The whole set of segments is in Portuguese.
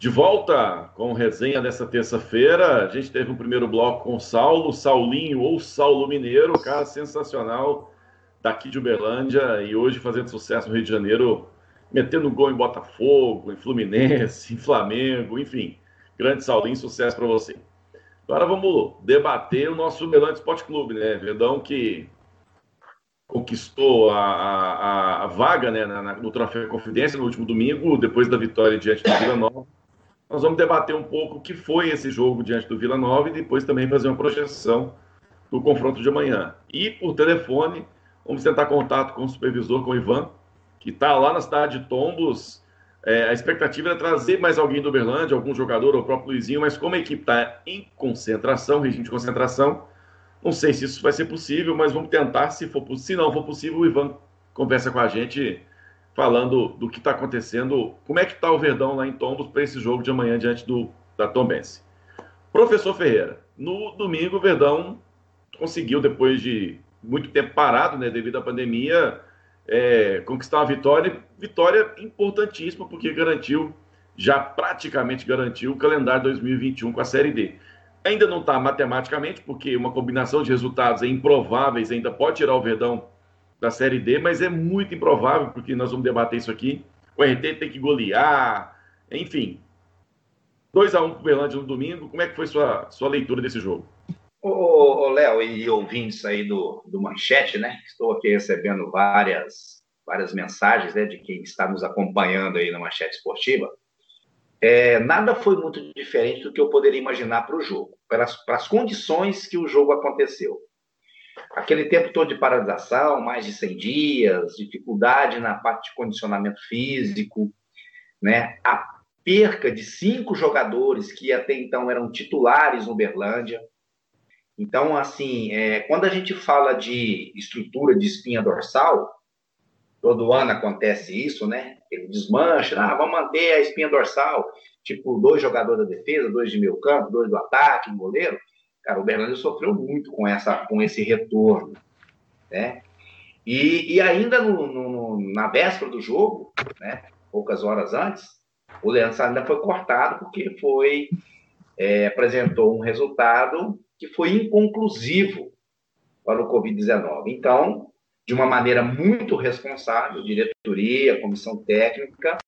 De volta com resenha dessa terça-feira. A gente teve um primeiro bloco com Saulo, Saulinho ou Saulo Mineiro, cara sensacional daqui de Uberlândia e hoje fazendo sucesso no Rio de Janeiro, metendo gol em Botafogo, em Fluminense, em Flamengo, enfim. Grande Saulinho, sucesso para você. Agora vamos debater o nosso Uberlândia Esporte Clube, né? Verdão que conquistou a, a, a vaga né, na, no Troféu Confidência no último domingo, depois da vitória diante do Vila Nova. Nós vamos debater um pouco o que foi esse jogo diante do Vila Nova e depois também fazer uma projeção do confronto de amanhã. E por telefone, vamos tentar contato com o supervisor, com o Ivan, que está lá na cidade de Tombos. É, a expectativa era trazer mais alguém do Uberlândia, algum jogador, ou o próprio Luizinho, mas como a equipe está em concentração, regime de concentração, não sei se isso vai ser possível, mas vamos tentar. Se, for, se não for possível, o Ivan conversa com a gente falando do que está acontecendo, como é que está o Verdão lá em Tombos para esse jogo de amanhã diante do, da Tombense. Professor Ferreira, no domingo o Verdão conseguiu, depois de muito tempo parado, né, devido à pandemia, é, conquistar uma vitória, vitória importantíssima, porque garantiu, já praticamente garantiu o calendário 2021 com a Série D. Ainda não está matematicamente, porque uma combinação de resultados é improváveis ainda pode tirar o Verdão da Série D, mas é muito improvável, porque nós vamos debater isso aqui. O RT tem que golear, enfim. 2 a 1 um para o Berlândia no domingo. Como é que foi sua, sua leitura desse jogo? Ô, Léo, e ouvintes aí do, do Manchete, né? Estou aqui recebendo várias, várias mensagens né, de quem está nos acompanhando aí na Manchete Esportiva. É, nada foi muito diferente do que eu poderia imaginar para o jogo, para as condições que o jogo aconteceu. Aquele tempo todo de paralisação, mais de 100 dias, dificuldade na parte de condicionamento físico, né? a perca de cinco jogadores que até então eram titulares no Berlândia. Então, assim, é, quando a gente fala de estrutura de espinha dorsal, todo ano acontece isso, né? Ele desmancha, ah, vamos manter a espinha dorsal, tipo dois jogadores da defesa, dois de meio campo, dois do ataque, um goleiro. Cara, o Bernardo sofreu muito com, essa, com esse retorno, né? E, e ainda no, no, na véspera do jogo, né, poucas horas antes, o Leandro ainda foi cortado porque foi é, apresentou um resultado que foi inconclusivo para o Covid-19. Então, de uma maneira muito responsável, diretoria, comissão técnica,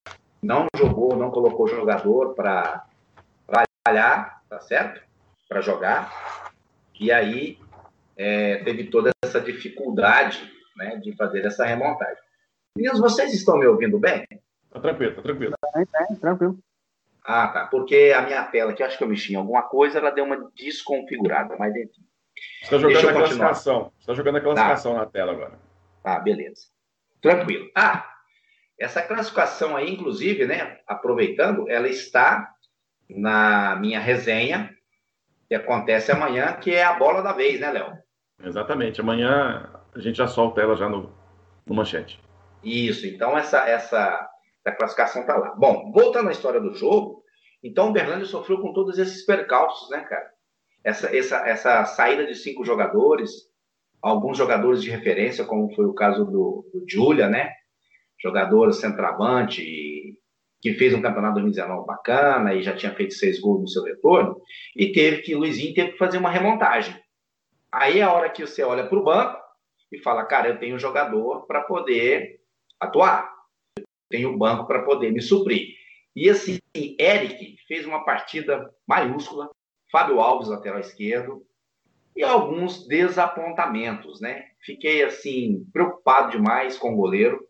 não jogou, não colocou jogador para trabalhar, tá certo? Para jogar. E aí é, teve toda essa dificuldade né, de fazer essa remontagem. Meninos, vocês estão me ouvindo bem? Tá tranquilo, tá tranquilo. Tá, tá, tranquilo. Ah, tá. Porque a minha tela, que acho que eu mexi em alguma coisa, ela deu uma desconfigurada, mas enfim. Você está jogando a classificação. Você está jogando a classificação tá. na tela agora. Ah, beleza. Tranquilo. Ah, essa classificação aí, inclusive, né, aproveitando, ela está na minha resenha, que acontece amanhã, que é a bola da vez, né, Léo? Exatamente. Amanhã a gente já solta ela já no, no manchete. Isso. Então, essa, essa, essa classificação está lá. Bom, voltando à história do jogo, então o Berlândia sofreu com todos esses percalços, né, cara? Essa, essa, essa saída de cinco jogadores, alguns jogadores de referência, como foi o caso do, do Julia, né? Jogador centroavante, que fez um campeonato 2019 bacana e já tinha feito seis gols no seu retorno, e teve que, Luizinho teve que fazer uma remontagem. Aí é a hora que você olha para o banco e fala, cara, eu tenho um jogador para poder atuar, eu tenho um banco para poder me suprir. E assim, Eric fez uma partida maiúscula, Fábio Alves, lateral esquerdo, e alguns desapontamentos, né? Fiquei assim preocupado demais com o goleiro,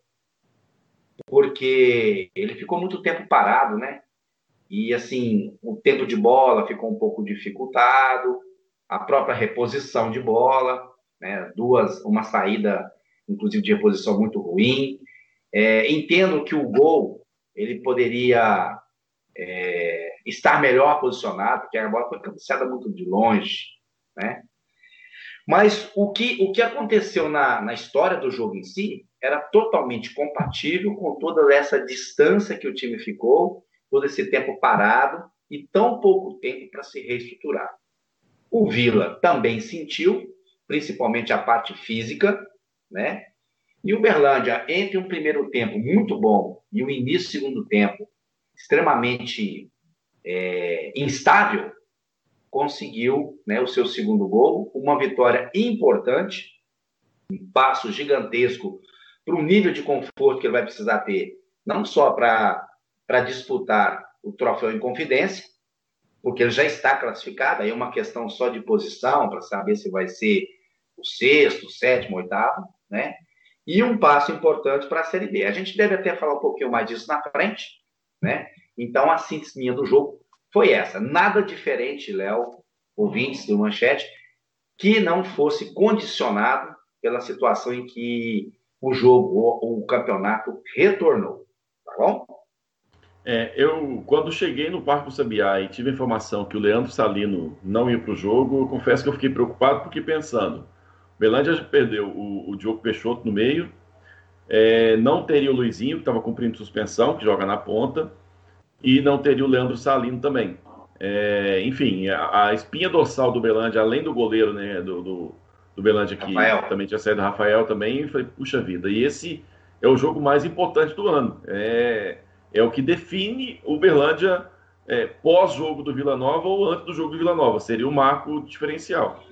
porque ele ficou muito tempo parado, né? E assim, o tempo de bola ficou um pouco dificultado, a própria reposição de bola, né? Duas, uma saída, inclusive de reposição muito ruim. É, entendo que o gol ele poderia é, estar melhor posicionado, porque a bola foi cabeceada muito de longe, né? Mas o que, o que aconteceu na, na história do jogo em si era totalmente compatível com toda essa distância que o time ficou, todo esse tempo parado e tão pouco tempo para se reestruturar. O Vila também sentiu, principalmente a parte física, né? E o Berlândia, entre um primeiro tempo muito bom e o início do segundo tempo extremamente é, instável, conseguiu né, o seu segundo gol, uma vitória importante, um passo gigantesco para o nível de conforto que ele vai precisar ter, não só para disputar o troféu em confidência, porque ele já está classificado, aí é uma questão só de posição, para saber se vai ser o sexto, sétimo, oitavo, né? E um passo importante para a Série B. A gente deve até falar um pouquinho mais disso na frente, né? Então, a síntese minha do jogo foi essa. Nada diferente, Léo, ouvintes do Manchete, que não fosse condicionado pela situação em que o jogo, o campeonato retornou. Tá bom? É, eu, quando cheguei no Parque do Sabiá e tive a informação que o Leandro Salino não ia para o jogo, eu confesso que eu fiquei preocupado, porque pensando, Belândia perdeu o, o Diogo Peixoto no meio, é, não teria o Luizinho, que estava cumprindo suspensão, que joga na ponta, e não teria o Leandro Salino também. É, enfim, a, a, espinha dorsal do Belândia, além do goleiro né, do, do, do Belândia, que Rafael. também tinha saído Rafael também, foi, puxa vida, e esse é o jogo mais importante do ano. É, é o que define o Berlândia é, pós-jogo do Vila Nova ou antes do jogo do Vila Nova. Seria o marco diferencial.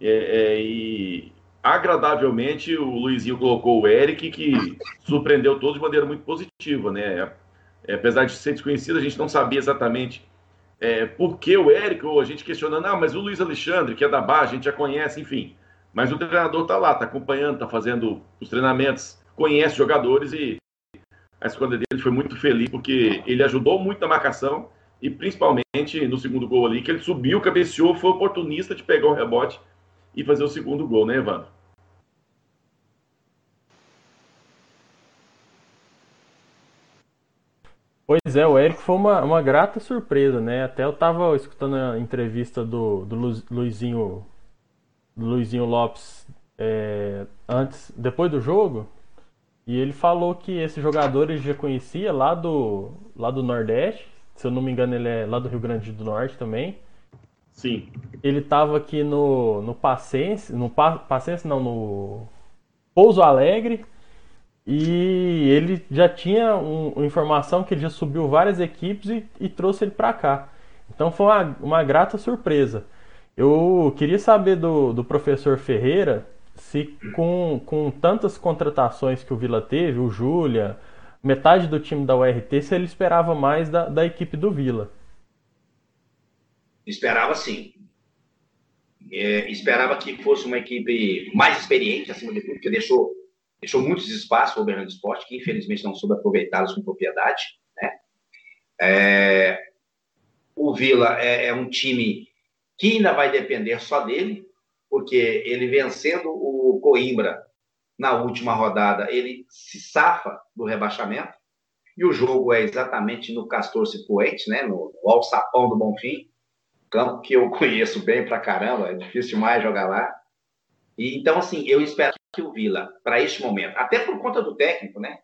É, é, e agradavelmente o Luizinho colocou o Eric, que surpreendeu todos de maneira muito positiva, né? É, apesar de ser desconhecido, a gente não sabia exatamente é, por que o Eric, ou a gente questionando, ah, mas o Luiz Alexandre, que é da base, a gente já conhece, enfim. Mas o treinador está lá, está acompanhando, está fazendo os treinamentos, conhece jogadores e a escolha dele foi muito feliz, porque ele ajudou muito na marcação e principalmente no segundo gol ali, que ele subiu, cabeceou, foi oportunista de pegar o rebote e fazer o segundo gol, né, Evandro? Pois é, o Eric foi uma, uma grata surpresa, né? Até eu tava escutando a entrevista do, do Luizinho, Luizinho Lopes é, antes, depois do jogo, e ele falou que esse jogador ele já conhecia lá do, lá do Nordeste. Se eu não me engano, ele é lá do Rio Grande do Norte também. Sim. Ele estava aqui no, no Pacense, no Pacense não, no Pouso Alegre. E ele já tinha um, uma informação que ele já subiu várias equipes e, e trouxe ele para cá. Então foi uma, uma grata surpresa. Eu queria saber do, do professor Ferreira se com, com tantas contratações que o Vila teve, o Júlia, metade do time da URT, se ele esperava mais da, da equipe do Vila. Esperava sim. É, esperava que fosse uma equipe mais experiente, acima de tudo, porque deixou, deixou muitos espaços o Bernardo Esporte, que infelizmente não soube aproveitá-los com propriedade. Né? É, o Vila é, é um time que ainda vai depender só dele, porque ele vencendo o Coimbra na última rodada, ele se safa do rebaixamento, e o jogo é exatamente no Castor Cipuente, né, no, Alçapão do Bonfim, campo que eu conheço bem pra caramba, é difícil demais jogar lá. E, então, assim, eu espero que o Vila, para este momento, até por conta do técnico, né,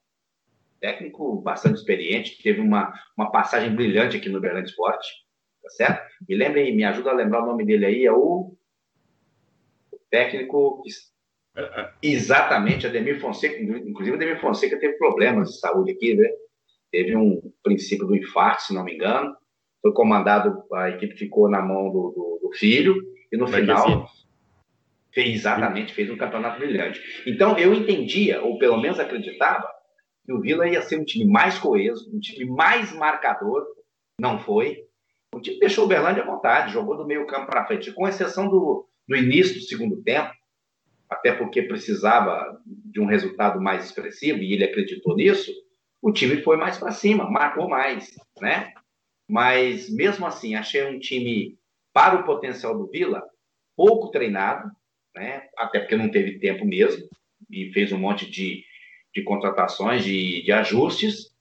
técnico bastante experiente, teve uma, uma passagem brilhante aqui no Berlândia Esporte, certo? Me lembrem, me ajuda a lembrar o nome dele aí, é o técnico é, é. exatamente Ademir Fonseca, inclusive Ademir Fonseca teve problemas de saúde aqui, né? Teve um princípio do infarto, se não me engano. Foi comandado, a equipe ficou na mão do, do, do filho e no final fez exatamente fez um campeonato brilhante. Então eu entendia, ou pelo menos acreditava, que o Vila ia ser um time mais coeso, um time mais marcador. Não foi. O time deixou o Berlândia à vontade, jogou do meio campo para frente, com exceção do, no início do segundo tempo, até porque precisava de um resultado mais expressivo e ele acreditou nisso, o time foi mais para cima, marcou mais, né? Mas mesmo assim, achei um time para o potencial do Vila pouco treinado, né? Até porque não teve tempo mesmo e fez um monte de, de contratações, de, de ajustes.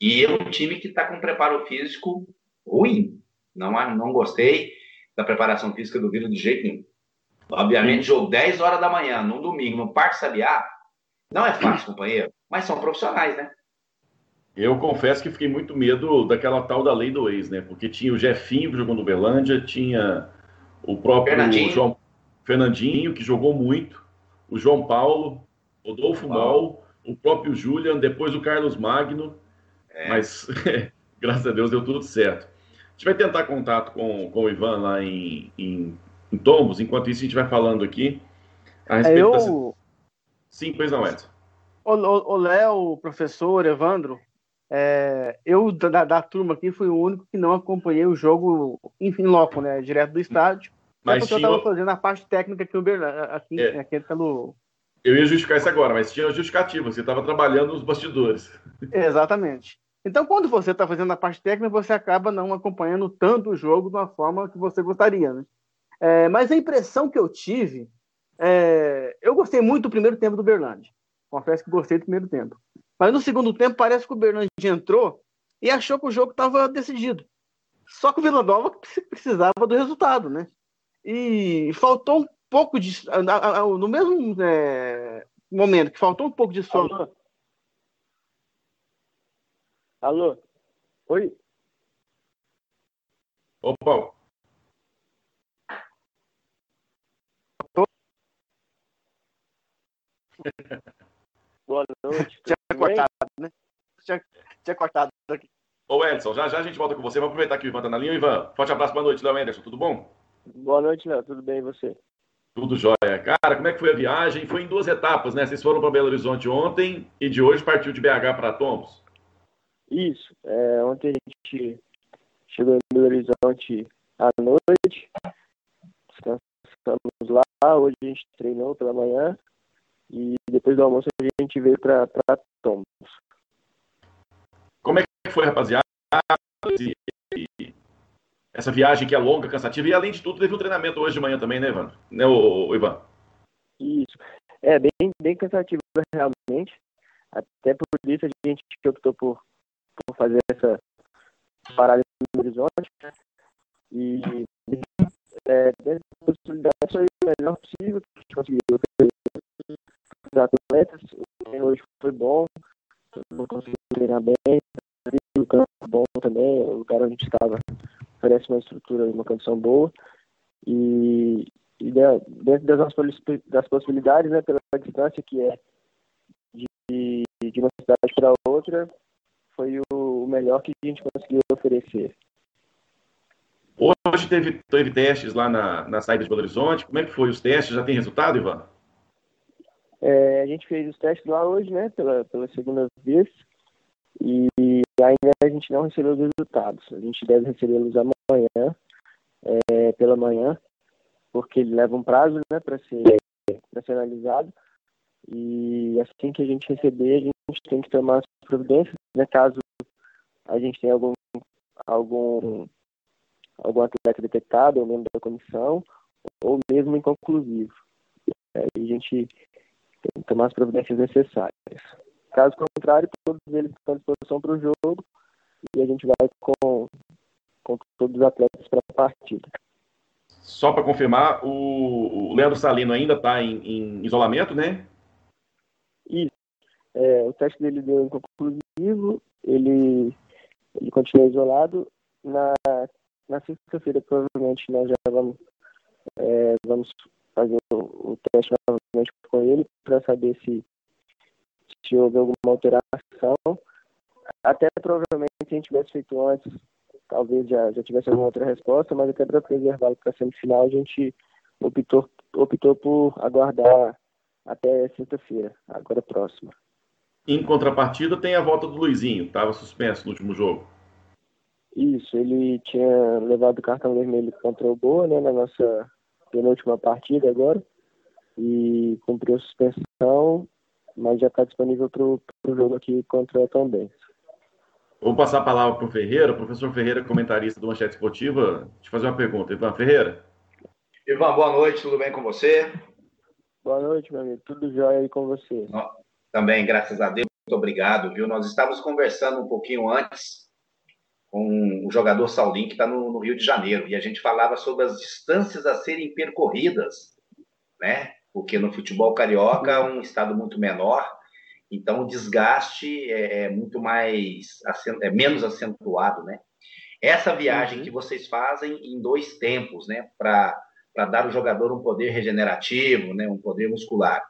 E é um time que está com preparo físico ruim. Não, não gostei da preparação física do Vila de jeito nenhum. Obviamente, jogo 10 horas da manhã, num domingo, no Parque Sabiá, não é fácil, companheiro, mas são profissionais, né? Eu confesso que fiquei muito medo daquela tal da lei do ex, né? Porque tinha o Jefinho que jogou no Belândia, tinha o próprio Fernandinho. João Fernandinho, que jogou muito, o João Paulo, Rodolfo Mol, o próprio Julian, depois o Carlos Magno, é. mas graças a Deus deu tudo certo. Gente vai tentar contato com, com o Ivan lá em, em, em Tombos, enquanto isso a gente vai falando aqui a respeito é, eu... da... Sim, pois não, Edson. O Léo, professor, Evandro, é, eu da, da, turma aqui fui o único que não acompanhei o jogo em loco, né, direto do estádio. Mas tinha... eu estava fazendo a parte técnica aqui, aqui, é. aqui pelo... Eu ia justificar isso agora, mas tinha justificativa, você estava trabalhando nos bastidores. Exatamente. Então, quando você está fazendo a parte técnica, você acaba não acompanhando tanto o jogo de uma forma que você gostaria. Né? É, mas a impressão que eu tive, é, eu gostei muito do primeiro tempo do Berlândia. Confesso que gostei do primeiro tempo. Mas no segundo tempo, parece que o Berlândia entrou e achou que o jogo estava decidido. Só que o Vila Nova precisava do resultado, né? E faltou um pouco de. No mesmo é, momento que faltou um pouco de sono. Alô? Oi? Opa! Boa noite. Tinha cortado, né? Tinha, tinha cortado aqui. Ô Edson, já já a gente volta com você. Vamos aproveitar que o Ivan tá na linha. Ivan, forte abraço, boa noite, Léo Anderson, tudo bom? Boa noite, Léo, tudo bem e você? Tudo jóia. Cara, como é que foi a viagem? Foi em duas etapas, né? Vocês foram para Belo Horizonte ontem e de hoje partiu de BH para Tombos. Isso. É, ontem a gente chegou em Belo Horizonte à noite, descansamos lá, hoje a gente treinou pela manhã e depois do almoço a gente veio para Tombos. Como é que foi, rapaziada? Essa viagem que é longa, cansativa, e além de tudo, teve um treinamento hoje de manhã também, né, Ivan? Né, Ivan? Isso. É bem, bem cansativo realmente. Até por isso a gente optou por, por fazer essa parada no horizonte. E é, dentro da possibilidade foi o melhor possível que a gente conseguiu os atletas. Hoje foi bom, conseguiu treinar bem, o campo bom também, o lugar onde a gente estava oferece uma estrutura e uma condição boa. E, e dentro das, nossas, das possibilidades, né, pela distância que é de, de uma cidade para outra, foi o, melhor que a gente conseguiu oferecer. Hoje teve, teve testes lá na, na saída de Belo Horizonte. Como é que foi os testes? Já tem resultado, Ivan? É, a gente fez os testes lá hoje, né, pela, pela segunda vez, e ainda a gente não recebeu os resultados. A gente deve recebê-los amanhã, é, pela manhã, porque ele leva um prazo, né, para ser, ser analisado, e assim que a gente receber, a gente tem que tomar as providências, né, caso a gente tenha algum, algum, algum atleta detectado, ou membro da comissão, ou mesmo inconclusivo. Aí a gente tem que tomar as providências necessárias. Caso contrário, todos eles estão à disposição para o jogo e a gente vai com, com todos os atletas para a partida. Só para confirmar, o, o Leandro Salino ainda está em, em, isolamento, né? Isso. É, o teste dele deu inconclusivo, ele, ele continua isolado. Na, na sexta-feira, provavelmente, nós já vamos, é, vamos fazer o, o teste novamente com ele para saber se, se houve alguma alteração. Até provavelmente se a gente tivesse feito antes, talvez já, já tivesse alguma outra resposta, mas até para preservá-lo para a semifinal, a gente optou, optou por aguardar até sexta-feira, agora próxima. Em contrapartida, tem a volta do Luizinho, estava suspenso no último jogo. Isso, ele tinha levado o cartão vermelho contra o Boa, né, na nossa penúltima partida agora, e cumpriu a suspensão, mas já está disponível para o jogo aqui contra o Tom Benz. Vou passar a palavra para o Ferreira, professor Ferreira, comentarista do Manchete Esportiva, te fazer uma pergunta. Ivan Ferreira. Ivan, boa noite, tudo bem com você? Boa noite, meu amigo, tudo jóia aí com você? Também, graças a Deus, muito obrigado, viu? Nós estávamos conversando um pouquinho antes com o jogador Saulinho, que está no, no Rio de Janeiro, e a gente falava sobre as distâncias a serem percorridas, né? porque no futebol carioca é um estado muito menor, então o desgaste é, é muito mais, é menos acentuado, né? Essa viagem uhum. que vocês fazem em dois tempos, né, para dar ao jogador um poder regenerativo, né, um poder muscular.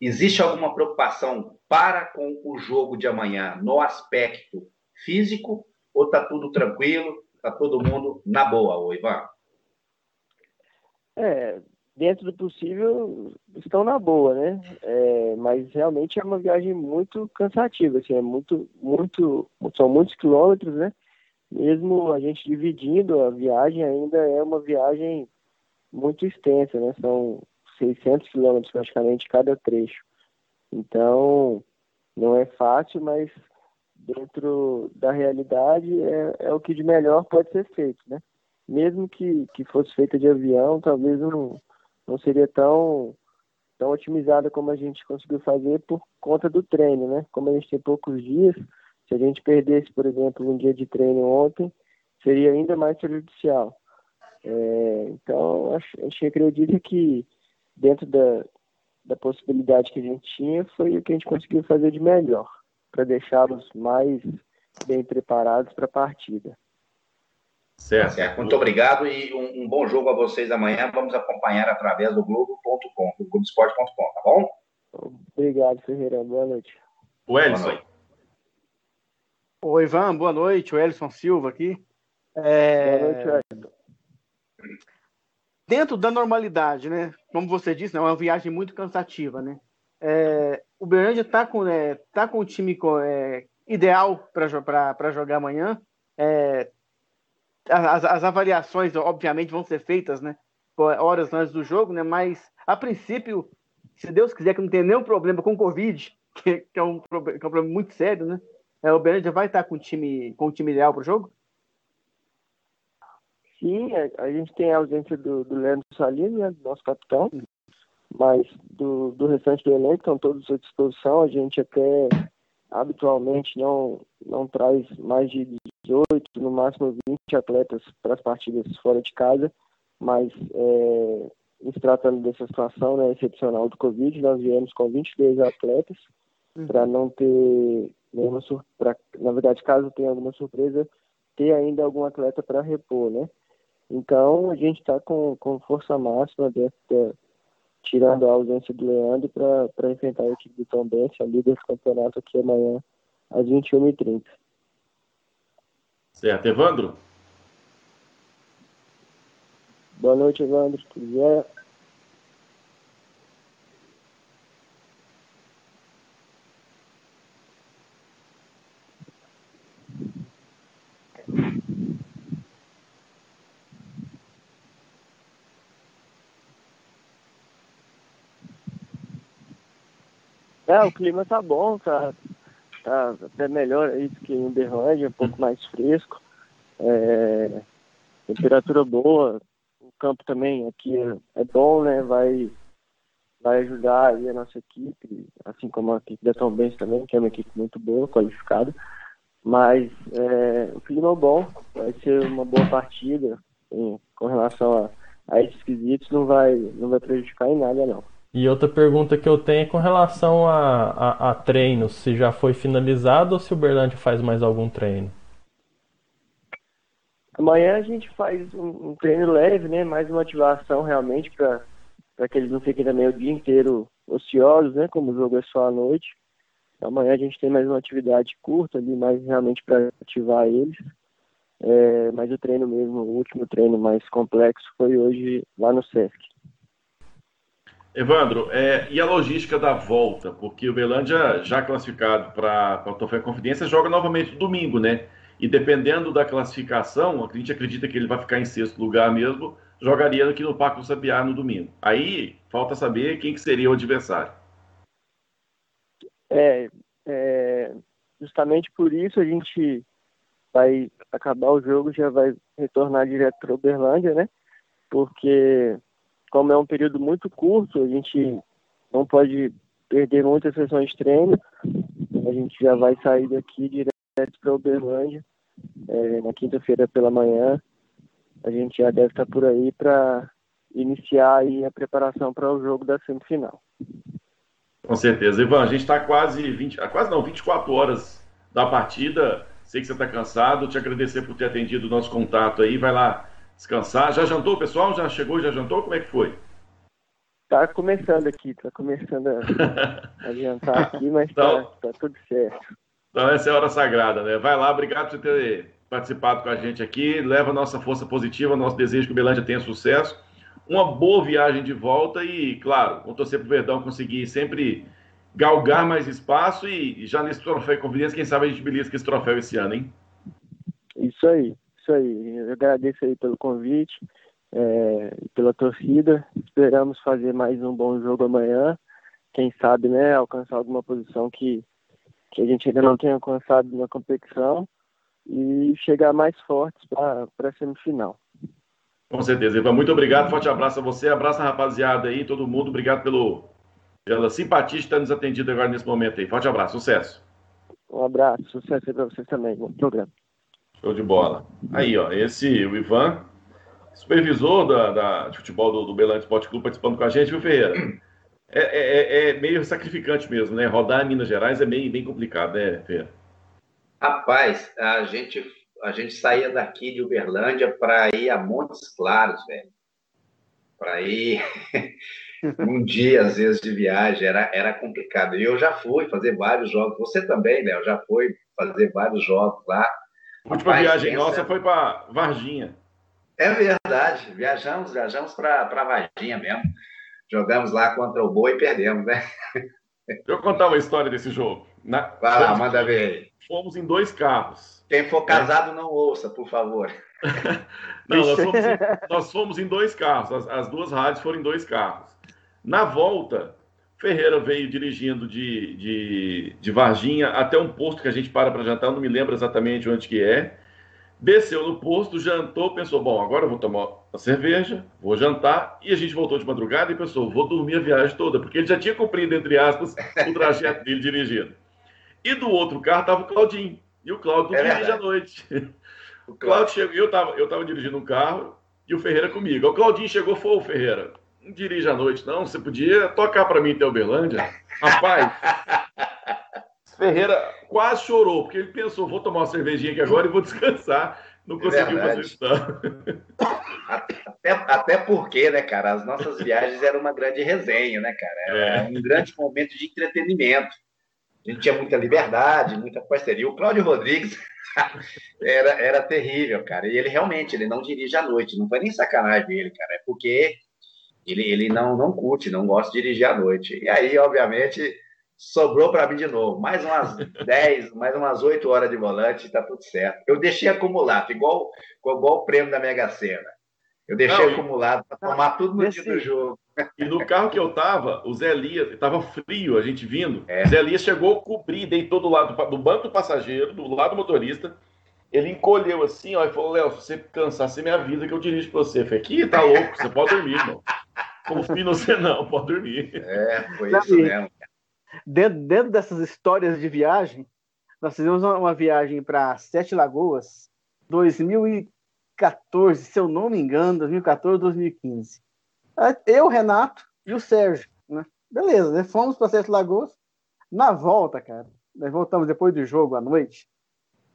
Existe alguma preocupação para com o jogo de amanhã no aspecto físico ou está tudo tranquilo? Está todo mundo na boa, o Ivan? É, dentro do possível, estão na boa, né? É, mas realmente é uma viagem muito cansativa, assim, é muito, muito, são muitos quilômetros, né? Mesmo a gente dividindo a viagem, ainda é uma viagem muito extensa, né? São 600 quilômetros praticamente cada trecho. Então, não é fácil, mas dentro da realidade é, é o que de melhor pode ser feito, né? Mesmo que, que fosse feita de avião, talvez não, não seria tão, tão otimizada como a gente conseguiu fazer por conta do treino, né? Como a gente tem poucos dias, se a gente perdesse, por exemplo, um dia de treino ontem, seria ainda mais prejudicial. É, então, a gente acredita que dentro da, da possibilidade que a gente tinha, foi o que a gente conseguiu fazer de melhor, para deixá-los mais bem preparados para a partida. Certo. certo. Muito obrigado e um, um, bom jogo a vocês amanhã. Vamos acompanhar através do Globo.com, do Globoesporte.com, tá bom? Obrigado, Ferreira. Boa noite. O Elson. Oi, Ivan. Boa noite. O Elson Silva aqui. É... Boa noite, Elson dentro da normalidade, né? Como você disse, né? é uma viagem muito cansativa, né? É, o Berlândia está com, é, tá com o time é, ideal para jogar amanhã. É, as, as, avaliações, obviamente, vão ser feitas, né? Horas antes do jogo, né? Mas, a princípio, se Deus quiser que não tenha nenhum problema com o Covid, que, que, é, um, que é um problema muito sério, né? É, o Berlândia vai estar tá com o time, com o time ideal para o jogo? Sim, a, a, gente tem a ausência do, do Leandro Salino, né, nosso capitão, mas do, do restante do elenco estão todos à disposição. A gente até habitualmente não, não traz mais de 18, no máximo 20 atletas para as partidas fora de casa, mas é, se tratando dessa situação né, excepcional do Covid, nós viemos com 22 atletas uhum. para não ter nenhuma surpresa, na verdade, caso tenha alguma surpresa, ter ainda algum atleta para repor, né? Então a gente está com, com força máxima dentro tirando a ausência do Leandro para enfrentar a equipe do Tom Benz, a líder do campeonato aqui amanhã às 21h30. Certo, Evandro? Boa noite, Evandro. Tudo bem? É, o clima tá bom, tá, tá até melhor do que em Uberlândia, um pouco mais fresco. É, temperatura boa, o campo também aqui é, é, bom, né? Vai, vai ajudar aí a nossa equipe, assim como a equipe da Tom Benz também, que é uma equipe muito boa, qualificada. Mas é, o clima é bom, vai ser uma boa partida em, com relação a, a esses quesitos, não vai, não vai prejudicar em nada não. E outra pergunta que eu tenho é com relação a, a, a treinos, se já foi finalizado ou se o Berlândia faz mais algum treino? Amanhã a gente faz um, um treino leve, né? Mais uma ativação realmente para que eles não fiquem também o dia inteiro ociosos, né? Como o jogo é só à noite. Amanhã a gente tem mais uma atividade curta ali, mais realmente para ativar eles. É, mas o treino mesmo, o último treino mais complexo foi hoje lá no Sesc. Evandro, é, e a logística da volta? Porque o Belândia, já classificado para a Troféu Confidência, joga novamente no domingo, né? E dependendo da classificação, a gente acredita que ele vai ficar em sexto lugar mesmo, jogaria aqui no Parque do Sabiá no domingo. Aí, falta saber quem que seria o adversário. É, é, justamente por isso a gente vai acabar o jogo, já vai retornar direto para Uberlândia, né? Porque como é um período muito curto, a gente não pode perder muitas sessões de treino. A gente já vai sair daqui direto para Uberlândia é, na quinta-feira pela manhã. A gente já deve estar por aí para iniciar aí a preparação para o jogo da semifinal. Com certeza. Ivan, a gente está quase 20, ah, quase não, 24 horas da partida. Sei que você está cansado. Te agradecer por ter atendido o nosso contato aí. Vai lá descansar. Já jantou, pessoal? Já chegou, já jantou? Como é que foi? Tá começando aqui, tá começando a, a jantar aqui, mas tá, então, tá, tá, tudo certo. Então essa é a hora sagrada, né? Vai lá, obrigado por ter participado com a gente aqui. Leva nossa força positiva, nosso desejo que o Belândia tenha sucesso. Uma boa viagem de volta e, claro, vou torcer para o Verdão conseguir sempre galgar mais espaço e já nesse troféu Confidência, quem sabe a gente belisca esse troféu esse ano, hein? Isso aí, isso aí. Eu agradeço aí pelo convite, é, pela torcida. Esperamos fazer mais um bom jogo amanhã. Quem sabe, né, alcançar alguma posição que, que a gente ainda não tenha alcançado na competição e chegar mais fortes para a semifinal. Com certeza, Ivan. Muito obrigado. Forte abraço a você. Abraço a rapaziada aí, todo mundo. Obrigado pelo, pela simpatia de estar nos atendido agora nesse momento aí. Forte abraço. Sucesso. Um abraço. Sucesso aí para vocês também. Bom programa. Show de bola. Aí, ó. Esse, o Ivan, supervisor da, da de futebol do, do Belante Esporte Clube, participando com a gente, viu, Ferreira? É, é, é, meio sacrificante mesmo, né? Rodar em Minas Gerais é bem, bem complicado, né, Ferreira? Rapaz, a gente, a gente saía daqui de Uberlândia para ir a Montes Claros, velho. Para ir um dia, às vezes, de viagem, era, era complicado. E eu já fui fazer vários jogos. Você também, Léo, já foi fazer vários jogos lá. A última Rapaz, viagem pensa... nossa foi para Varginha. É verdade. Viajamos, viajamos para Varginha mesmo. Jogamos lá contra o Boa e perdemos, né? Deixa eu contar uma história desse jogo. Na... Vai lá, manda ver. Fomos em dois carros. Quem for casado, é. não ouça, por favor. não, nós fomos, em, nós fomos, em, dois carros. As, as, duas rádios foram em dois carros. Na volta, Ferreira veio dirigindo de, de, de Varginha até um posto que a gente para para jantar, não me lembro exatamente onde que é. Desceu no posto, jantou, pensou: bom, agora eu vou tomar a cerveja, vou jantar. E a gente voltou de madrugada e pensou: vou dormir a viagem toda, porque ele já tinha cumprido, entre aspas, o trajeto dele dirigindo. E do outro carro estava o Claudinho. E o Claudio é dirige à noite. O Claudio chegou, eu estava eu tava dirigindo um carro e o Ferreira comigo. O Claudinho chegou e falou: Ferreira, não dirige à noite, não. Você podia tocar para mim em Uberlândia? Rapaz. Ferreira quase chorou, porque ele pensou, vou tomar uma cervejinha aqui agora e vou descansar. Não é conseguiu fazer isso. Até, até porque, né, cara, as nossas viagens eram uma grande resenha, né, cara? Era é. um grande momento de entretenimento. A gente tinha muita liberdade, muita parceria. O Cláudio Rodrigues era, era terrível, cara. E ele realmente ele não dirige à noite. Não foi nem sacanagem dele, cara. É porque ele, ele não, não curte, não gosta de dirigir à noite. E aí, obviamente, sobrou para mim de novo. Mais umas 10, mais umas 8 horas de volante, está tudo certo. Eu deixei acumulado, igual, igual o prêmio da Mega Sena. Eu deixei não, acumulado para tomar tudo no dia do jogo. E no carro que eu tava, o Zé Elias, tava frio a gente vindo. É. O Zé Elias chegou a cobrir, deitou do lado do banco do passageiro, do lado do motorista. Ele encolheu assim, ó, e falou: Léo, se você cansar, você me avisa que eu dirijo para você. Eu falei: que tá louco, você pode dormir, irmão. Confio em você não, pode dormir. É, foi isso mesmo. Dentro, dentro dessas histórias de viagem, nós fizemos uma, uma viagem para Sete Lagoas, 2014, se eu não me engano, 2014, 2015. Eu, Renato e o Sérgio, né? Beleza, né? fomos para Sete Lagoas. Na volta, cara, nós voltamos depois do jogo à noite.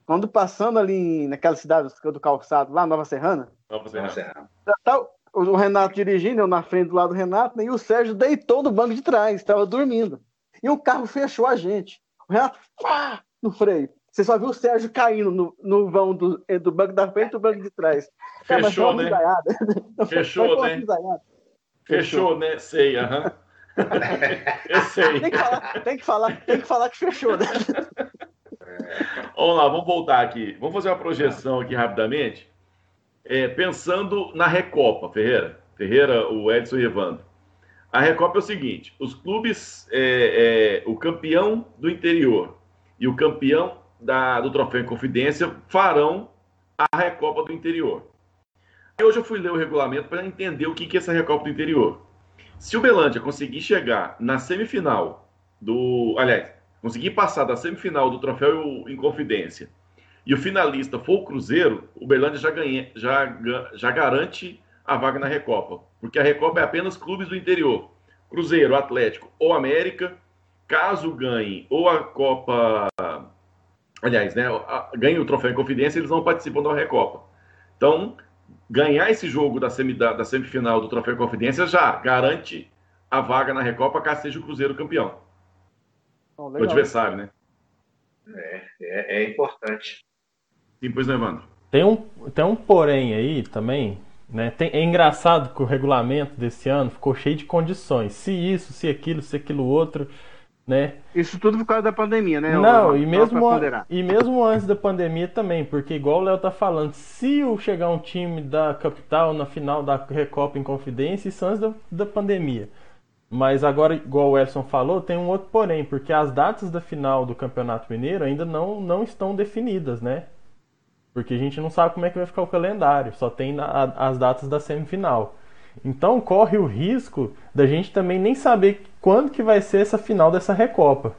Quando passando ali naquela cidade do calçado, lá, Nova Serrana. Nova Serrana. Tá, o Renato dirigindo, eu na frente do lado do Renato, né? e o Sérgio deitou no banco de trás, estava dormindo. E o carro fechou a gente. O Renato, pá, no freio. Você só viu o Sérgio caindo no, no vão do, do banco da frente e do banco de trás. Fechou, né? Fechou, né? Fechou, né? Sei, aham. Eu sei. Tem que, falar, tem, que falar, tem que falar que fechou, né? Vamos lá, vamos voltar aqui. Vamos fazer uma projeção aqui rapidamente. É, pensando na Recopa, Ferreira. Ferreira, o Edson e Evandro. A Recopa é o seguinte: os clubes, é, é, o campeão do interior e o campeão da, do Troféu em Confidência farão a Recopa do interior. E hoje eu fui ler o regulamento para entender o que, que é essa Recopa do interior. Se o Belândia conseguir chegar na semifinal do. Aliás, conseguir passar da semifinal do Troféu em Confidência e o finalista for o Cruzeiro, o Belândia já, ganha, já, já garante a vaga na Recopa, porque a Recopa é apenas clubes do interior. Cruzeiro, Atlético ou América, caso ganhe ou a Copa, aliás, né, ganhe o troféu em confidência, eles não participam da Recopa. Então, ganhar esse jogo da, semi, da, da semifinal do troféu em confidência já garante a vaga na Recopa, caso seja o Cruzeiro campeão. Oh, o adversário, né? É, é, é importante. Sim, pois não, Evandro. Tem um, tem um porém aí também, né? Tem, é engraçado que o regulamento desse ano ficou cheio de condições. Se isso, se aquilo, se aquilo outro, né? Isso tudo por causa da pandemia, né? Não, e mesmo, e mesmo antes da pandemia também, porque igual o Léo tá falando, se chegar um time da capital na final da Recopa em Confidência, isso antes da, da pandemia. Mas agora, igual o Elson falou, tem um outro porém, porque as datas da final do Campeonato Mineiro ainda não, não estão definidas, né? Porque a gente não sabe como é que vai ficar o calendário, só tem a, as datas da semifinal. Então corre o risco da gente também nem saber quando que vai ser essa final dessa Recopa.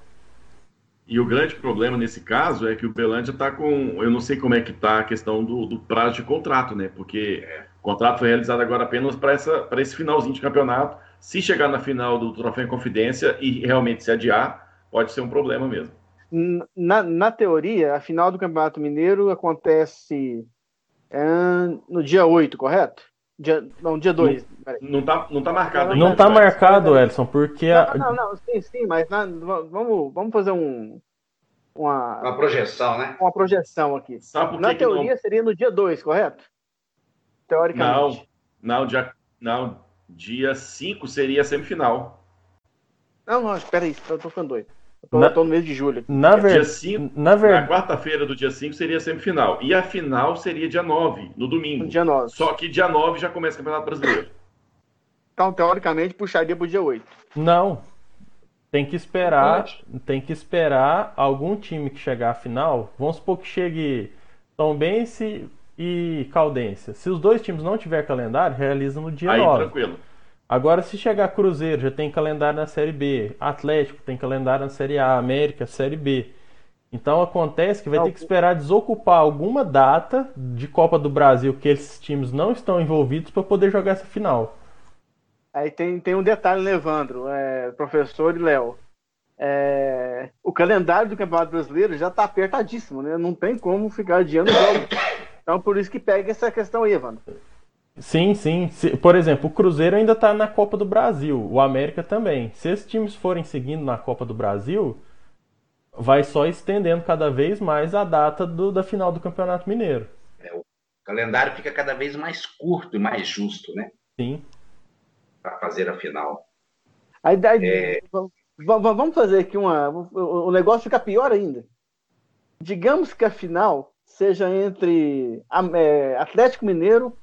E o grande problema nesse caso é que o Belândia está com. Eu não sei como é que está a questão do, do, prazo de contrato, né? Porque o contrato foi realizado agora apenas para esse finalzinho de campeonato. Se chegar na final do Troféu em Confidência e realmente se adiar, pode ser um problema mesmo. Na, na teoria, a final do Campeonato Mineiro acontece é, no dia 8, correto? Dia, não, dia 2. Não, não, tá, não tá marcado. Não, não tá marcado, Edson, porque. Não, a... não, não, sim, sim, mas na, vamos, vamos fazer um. Uma, uma projeção, né? Uma projeção aqui. Na teoria não... seria no dia 2, correto? Teoricamente. Não, não, dia, não, dia 5 seria a semifinal. Não, não, espera aí, eu tô ficando doido. Tô, na, tô no mês de julho. Na, ver... dia cinco, na, ver... na quarta-feira do dia 5 seria a semifinal. E a final seria dia 9, no domingo. Dia 9. Só que dia 9 já começa o Campeonato Brasileiro. Então, teoricamente, puxaria pro dia 8. Não. Tem que esperar. Tem que esperar algum time que chegar à final. Vamos supor que chegue Tombense e Caldense. Se os dois times não tiver calendário, realiza no dia Aí, 9. tranquilo. Agora, se chegar Cruzeiro, já tem calendário na Série B. Atlético tem calendário na Série A. América, Série B. Então acontece que vai ter que esperar desocupar alguma data de Copa do Brasil que esses times não estão envolvidos para poder jogar essa final. Aí tem, tem um detalhe, Levandro, é, professor e Léo. É, o calendário do Campeonato Brasileiro já está apertadíssimo, né? Não tem como ficar adiando o jogo. Então por isso que pega essa questão aí, Evandro. Sim, sim. Por exemplo, o Cruzeiro ainda está na Copa do Brasil, o América também. Se esses times forem seguindo na Copa do Brasil, vai só estendendo cada vez mais a data do, da final do Campeonato Mineiro. É, o calendário fica cada vez mais curto e mais justo, né? Sim. Para fazer a final. A idade. É... Vamos fazer aqui uma. O negócio fica pior ainda. Digamos que a final seja entre é, Atlético Mineiro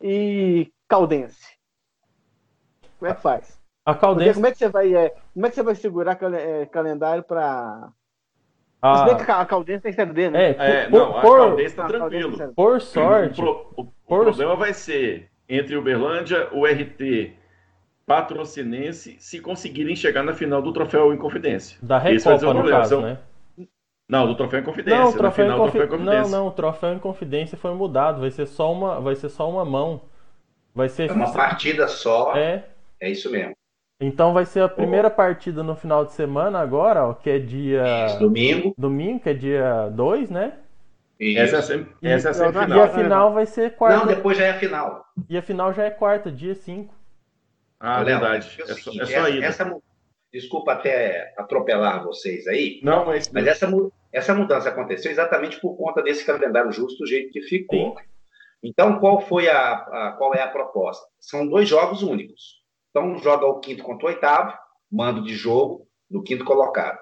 e Caldense. Como é que faz? A Caldense... como é que você vai, é, como é que você vai segurar cal é, calendário para ah. Se bem que a Caldense tem Série D, né? É, é por, não, a por, Caldense está tranquilo. Por sorte. O, o, por... problema vai ser entre Uberlândia, o RT, Patrocinense, se conseguirem chegar na final do troféu em Confidência. Da Recopa, no caso, né? Não, do troféu em confidência. Não, o troféu, em, confi... troféu em confidência. Não, não, o troféu em confidência foi mudado. Vai ser só uma, vai ser só uma mão. Vai ser é uma partida só. É. É isso mesmo. Então vai ser a primeira oh. partida no final de semana agora, ó, que é dia isso, domingo. Domingo, que é dia 2, né? Isso. Essa é, sem... e, essa é a semifinal. E a final vai ser quarta. Não, depois já é a final. E a final já é quarta, dia 5. Ah, Léo, verdade. É, é, só, é só essa, essa, desculpa até atropelar vocês aí. Não, mas. Mas essa, essa mudança aconteceu exatamente por conta desse calendário justo do jeito que ficou. Sim. Então, qual foi a, a, qual é a proposta? São dois jogos únicos. Então, joga o quinto contra o oitavo, mando de jogo do quinto colocado.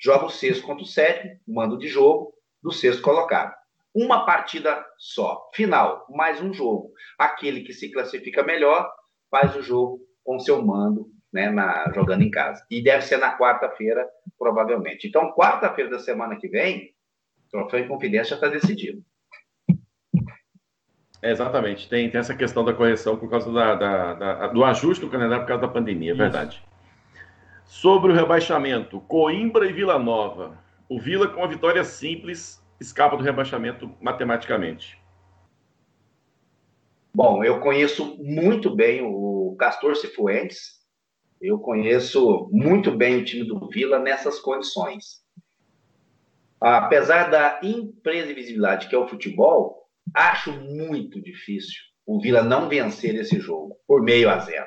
Joga o sexto contra o sétimo, mando de jogo do sexto colocado. Uma partida só. Final, mais um jogo. Aquele que se classifica melhor faz o jogo com seu mando né, na, jogando em casa. E deve ser na quarta-feira, provavelmente. Então, quarta-feira da semana que vem, o troféu em confidência já está decidido. É, exatamente. Tem, tem essa questão da correção por causa da, da, da, do ajuste do calendário por causa da pandemia, é verdade. Sobre o rebaixamento, Coimbra e Vila Nova. O Vila, com uma vitória simples, escapa do rebaixamento matematicamente. Bom, eu conheço muito bem o Castor Cifuentes, eu conheço muito bem o time do Vila nessas condições. Apesar da imprevisibilidade que é o futebol, acho muito difícil o Vila não vencer esse jogo por meio a zero.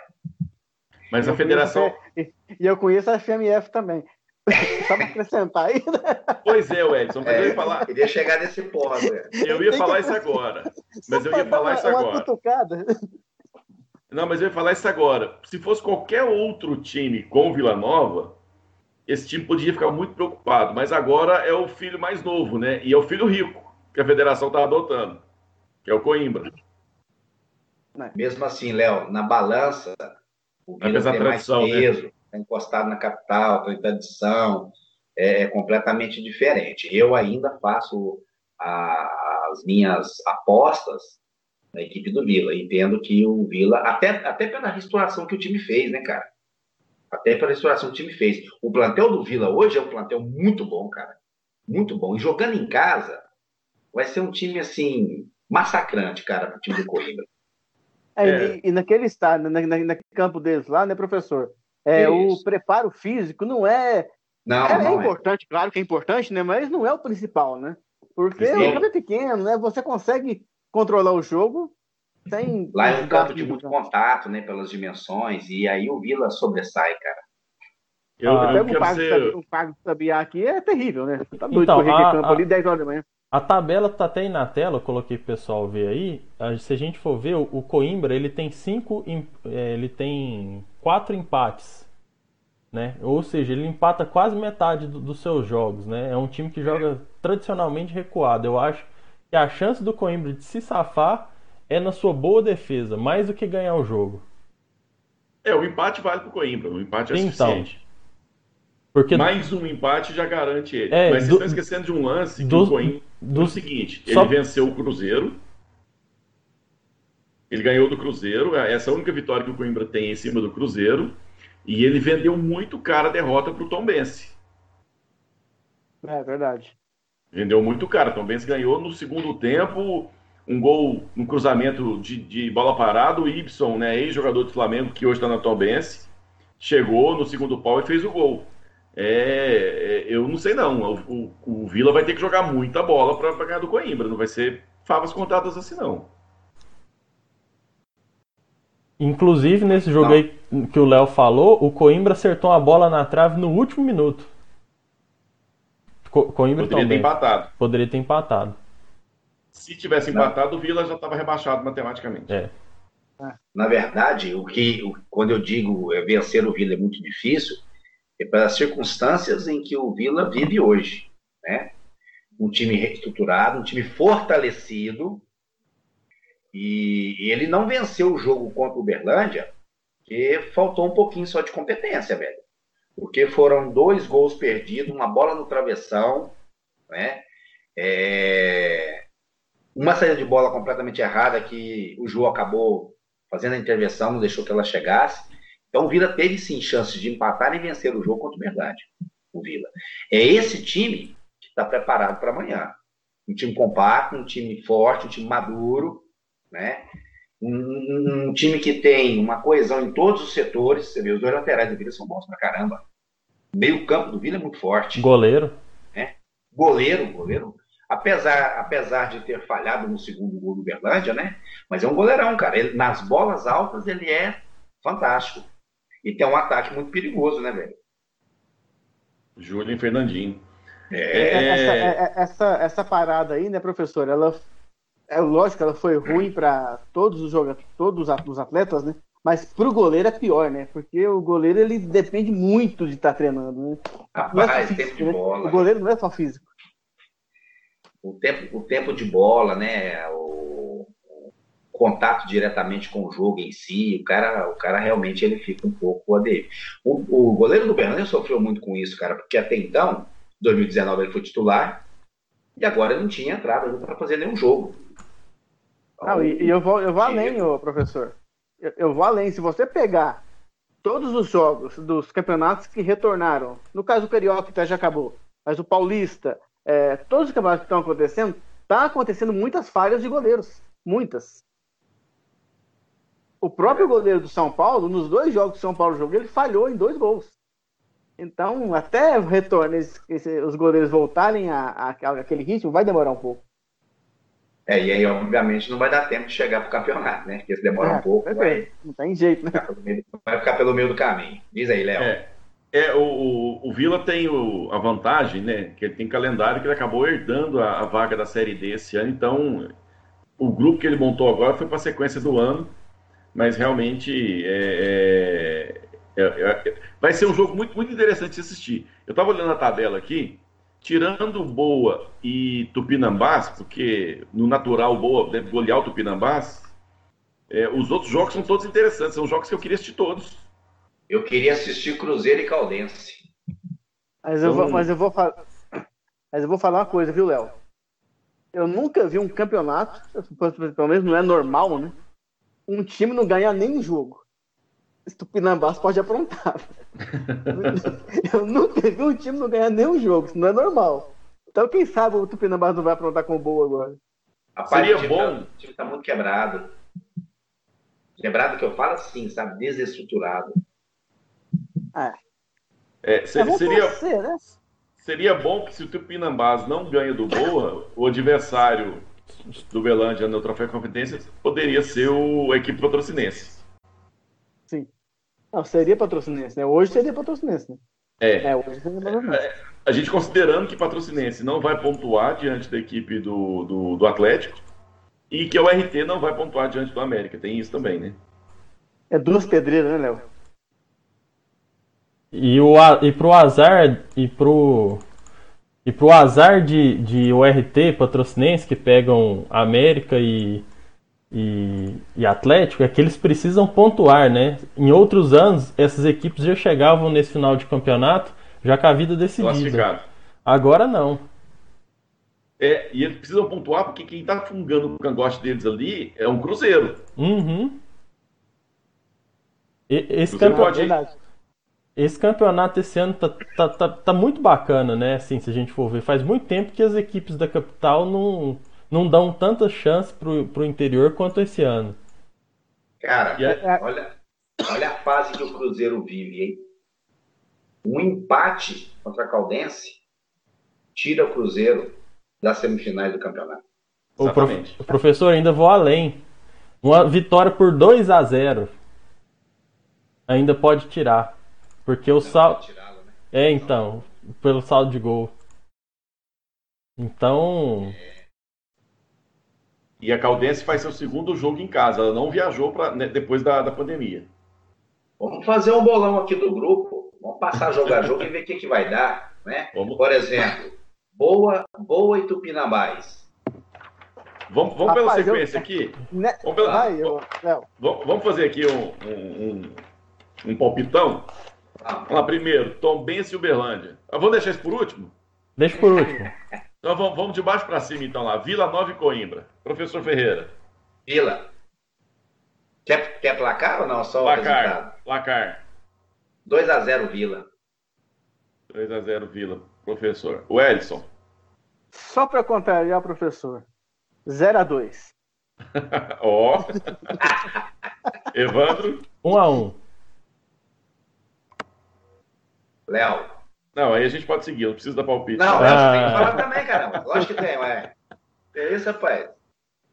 Mas a federação. E eu conheço a FMF também. Só para acrescentar aí, né? Pois é, Edson, mas É, eu ia falar, Queria chegar nesse ponto. né? eu ia Tem falar que- isso agora. Mas eu ia falar uma- isso uma agora. Não, mas eu ia falar isso agora. Se fosse qualquer outro time com o Vila Nova, esse time podia ficar muito preocupado. Mas agora é o filho mais novo, né? E é o filho rico que a federação está adotando, que é o Coimbra. Mesmo assim, Léo, na balança, o Vila tem da mais tradição, né? peso, está encostado na capital, tem tradição, é, é completamente diferente. Eu ainda faço as minhas apostas na equipe do Vila. Entendo que o Vila, até, até pela restauração que o time fez, né, cara? Até pela restauração que o time fez. O plantel do Vila hoje é um plantel muito bom, cara. Muito bom. E jogando em casa, vai ser um time, assim, massacrante, cara, pro time do Coimbra. É, É. E, e naquele estádio, na, na- naquele campo deles lá, né, professor? É, o preparo físico não é. Não, é, é não é. importante, claro que é importante, né? Mas não é o principal, né? Porque Sim. o campo é pequeno, né? Você consegue controlar o jogo sem. Lá é um campo de muito campo. contato, né? Pelas dimensões, e aí o Vila sobressai, cara. Eu, Ah, eu quero pago, ser. pago de sabiá aqui é terrível, né? Tá doido Então, correr a- campo a- ali 10 horas da manhã. A tabela tá até aí na tela, eu coloquei pro pessoal ver aí. Se a gente for ver, o o Coimbra ele tem cinco, eh, ele tem quatro empates, né? Ou seja, ele empata quase metade do- dos seus jogos, né? É um time que joga tradicionalmente recuado. Eu acho que a chance do Coimbra de se safar é na sua boa defesa, mais do que ganhar o jogo. É, o empate vale pro Coimbra. O empate é Então, suficiente. Porque Mais um empate já garante ele. É, Mas vocês do- estão esquecendo de um lance que do- o Coimbra. do- é o seguinte: só- ele venceu o Cruzeiro. Ele ganhou do Cruzeiro. Essa é a única vitória que o Coimbra tem em cima do Cruzeiro. E ele vendeu muito cara a derrota pro Tom Bense. É verdade. Vendeu muito cara. Tom Benz ganhou no segundo tempo um gol no cruzamento de, de bola parada. O Ibson, né, ex-jogador do Flamengo, que hoje está na Tom Benz, chegou no segundo pau e fez o gol. É, é, eu não sei não. O, o- o Vila vai ter que jogar muita bola para ganhar do Coimbra. Não vai ser favas contadas assim não. Inclusive, nesse jogo Não. aí que o Léo falou, o Coimbra acertou a bola na trave no último minuto. Co Coimbra Poderia ter também. empatado. Poderia ter empatado. Se tivesse empatado, o Vila já estava rebaixado matematicamente. É. Na verdade, o que, o- quando eu digo é, vencer o Vila é muito difícil, é pelas circunstâncias em que o Vila vive hoje, né? Um time reestruturado, um time fortalecido, e ele não venceu o jogo contra o Uberlândia, porque faltou um pouquinho só de competência, velho. Porque foram dois gols perdidos, uma bola no travessão, né? É, Uma saída de bola completamente errada que o João acabou fazendo a intervenção, não deixou que ela chegasse. Então o Vila teve sim chances de empatar e vencer o jogo contra o Verdade. O Vila. É esse time que está preparado para amanhã. Um time compacto, um time forte, um time maduro, né? Um, um- time que tem uma coesão em todos os setores. Você vê, os dois laterais do Vila são bons pra caramba. O meio-campo do Vila é muito forte. Goleiro. Goleiro, goleiro. Apesar, apesar de ter falhado no segundo gol do Berlândia, né? Mas é um goleirão, cara. Ele, nas bolas altas ele é fantástico. E tem um ataque muito perigoso, né, velho? Júlio e Fernandinho. É, Essa, é- essa, essa parada aí, né, professor? Ela é lógico, ela foi ruim para todos os jogadores, todos os at- os atletas, né? Mas pro goleiro é pior, né? Porque o goleiro ele depende muito de estar treinando, né? Não é rapaz, físico, tempo de né? bola. O goleiro não é só físico. o tempo, o tempo de bola, né? O, o contato diretamente com o jogo em si, o cara, o cara realmente ele fica um pouco aderido. O, o goleiro do Bernardo sofreu muito com isso, cara, porque até então, 2019 ele foi titular e agora ele não tinha entrado para fazer nenhum jogo. Não, e, e eu vou, eu vou além, ô, professor. Eu, eu vou além. Se você pegar todos os jogos dos campeonatos que retornaram, no caso o Carioca até já acabou, mas o Paulista, é, todos os campeonatos que estão acontecendo, tá acontecendo muitas falhas de goleiros. Muitas. O próprio goleiro do São Paulo, nos dois jogos que o São Paulo jogou, ele falhou em dois gols. Então, até o retorno, esse- esse- os goleiros voltarem a, a- aquele ritmo, vai demorar um pouco. É, e aí, obviamente, não vai dar tempo de chegar pro campeonato, né? Porque se demora É, um pouco, vai perfeito. Não tem jeito, né? vai ficar pelo meio do caminho. Diz aí, Léo. É. É, o, o, o Vila tem o, a vantagem, né? Que ele tem calendário que ele acabou herdando a, a vaga da Série D esse ano, então o grupo que ele montou agora foi para a sequência do ano, mas realmente é, é, é, vai ser um jogo muito, muito interessante de assistir. Eu estava olhando a tabela aqui, tirando Boa e Tupinambás, porque no natural Boa deve golear o Tupinambás, é, os outros jogos são todos interessantes, são jogos que eu queria assistir todos. Eu queria assistir Cruzeiro e Caldense. Mas eu, vou, então- mas eu vou falar. Mas eu vou falar uma coisa, viu, Léo? Eu nunca vi um campeonato, pelo menos não é normal, né? Um time não ganhar nem um jogo. Tupinambás pode aprontar. eu nunca vi um time não ganhar nem um jogo, isso não é normal. Então, quem sabe o Tupinambás não vai aprontar com o Boa agora. Rapaz, Seria o time bom. Tá, o time tá muito quebrado. Quebrado que eu falo assim, sabe? Desestruturado. É. é, seria, seria, né? seria bom que se o Tupinambás não ganha do Boa, o adversário do Belândia no Troféu de Competência poderia ser o, a equipe patrocinense. Sim. Não, seria patrocinense, né? Hoje seria patrocinense, né? É. é hoje seria patrocinense. É, a gente considerando que patrocinense não vai pontuar diante da equipe do, do, do Atlético e que o RT não vai pontuar diante do América. Tem isso também, né? É duas pedreiras, né, Léo? E, o, e pro azar e pro e pro azar de, de URT patrocinense que pegam América e, e, e, Atlético é que eles precisam pontuar, né? Em outros anos, essas equipes já chegavam nesse final de campeonato já com a vida decidida. Agora não. É, e eles precisam pontuar porque quem tá fungando o cangote deles ali é um Cruzeiro. Uhum. E, esse campeonato. Pode... Esse campeonato esse ano tá, tá, tá, tá, muito bacana, né? Assim, se a gente for ver. Faz muito tempo que as equipes da capital não, não dão tanta chance pro, pro interior quanto esse ano. Cara, olha, olha a fase que o Cruzeiro vive, hein? Um empate contra a Caldense tira o Cruzeiro das semifinais do campeonato. O, prof, o professor ainda vou além. Uma vitória por 2 a 0 ainda pode tirar. Porque o saldo. Né? É, então. Pelo saldo de gol. Então. E a Caldense faz seu segundo jogo em casa. Ela não viajou pra, né, depois da, da pandemia. Vamos fazer um bolão aqui do grupo. Vamos passar a jogar jogo e ver o que, que vai dar. Né? Vamos. Por exemplo, Boa, Boa e Tupinambás. Vamos, vamos Rapaz, pela sequência eu... aqui? Né? Vamos, pela... Vai, eu... vamos fazer aqui um, um, um, um palpitão. Vamos lá, primeiro, Tom Benz e Uberlândia. Eu vou deixar isso por último? Deixa por último. Então vamos, vamos de baixo para cima, então lá. Vila Nova e Coimbra. Professor Ferreira. Vila. Quer, quer placar ou não? Só placar. Placar. 2x0 Vila. 2x0 Vila. Professor. O Edson. Só para contrariar, professor. 0x2. Ó. Evandro. 1x1. Léo. Não, aí a gente pode seguir, não precisa dar palpite. Não, ah. tem que falar também, caramba. Lógico que tem, ué. É isso, rapaz.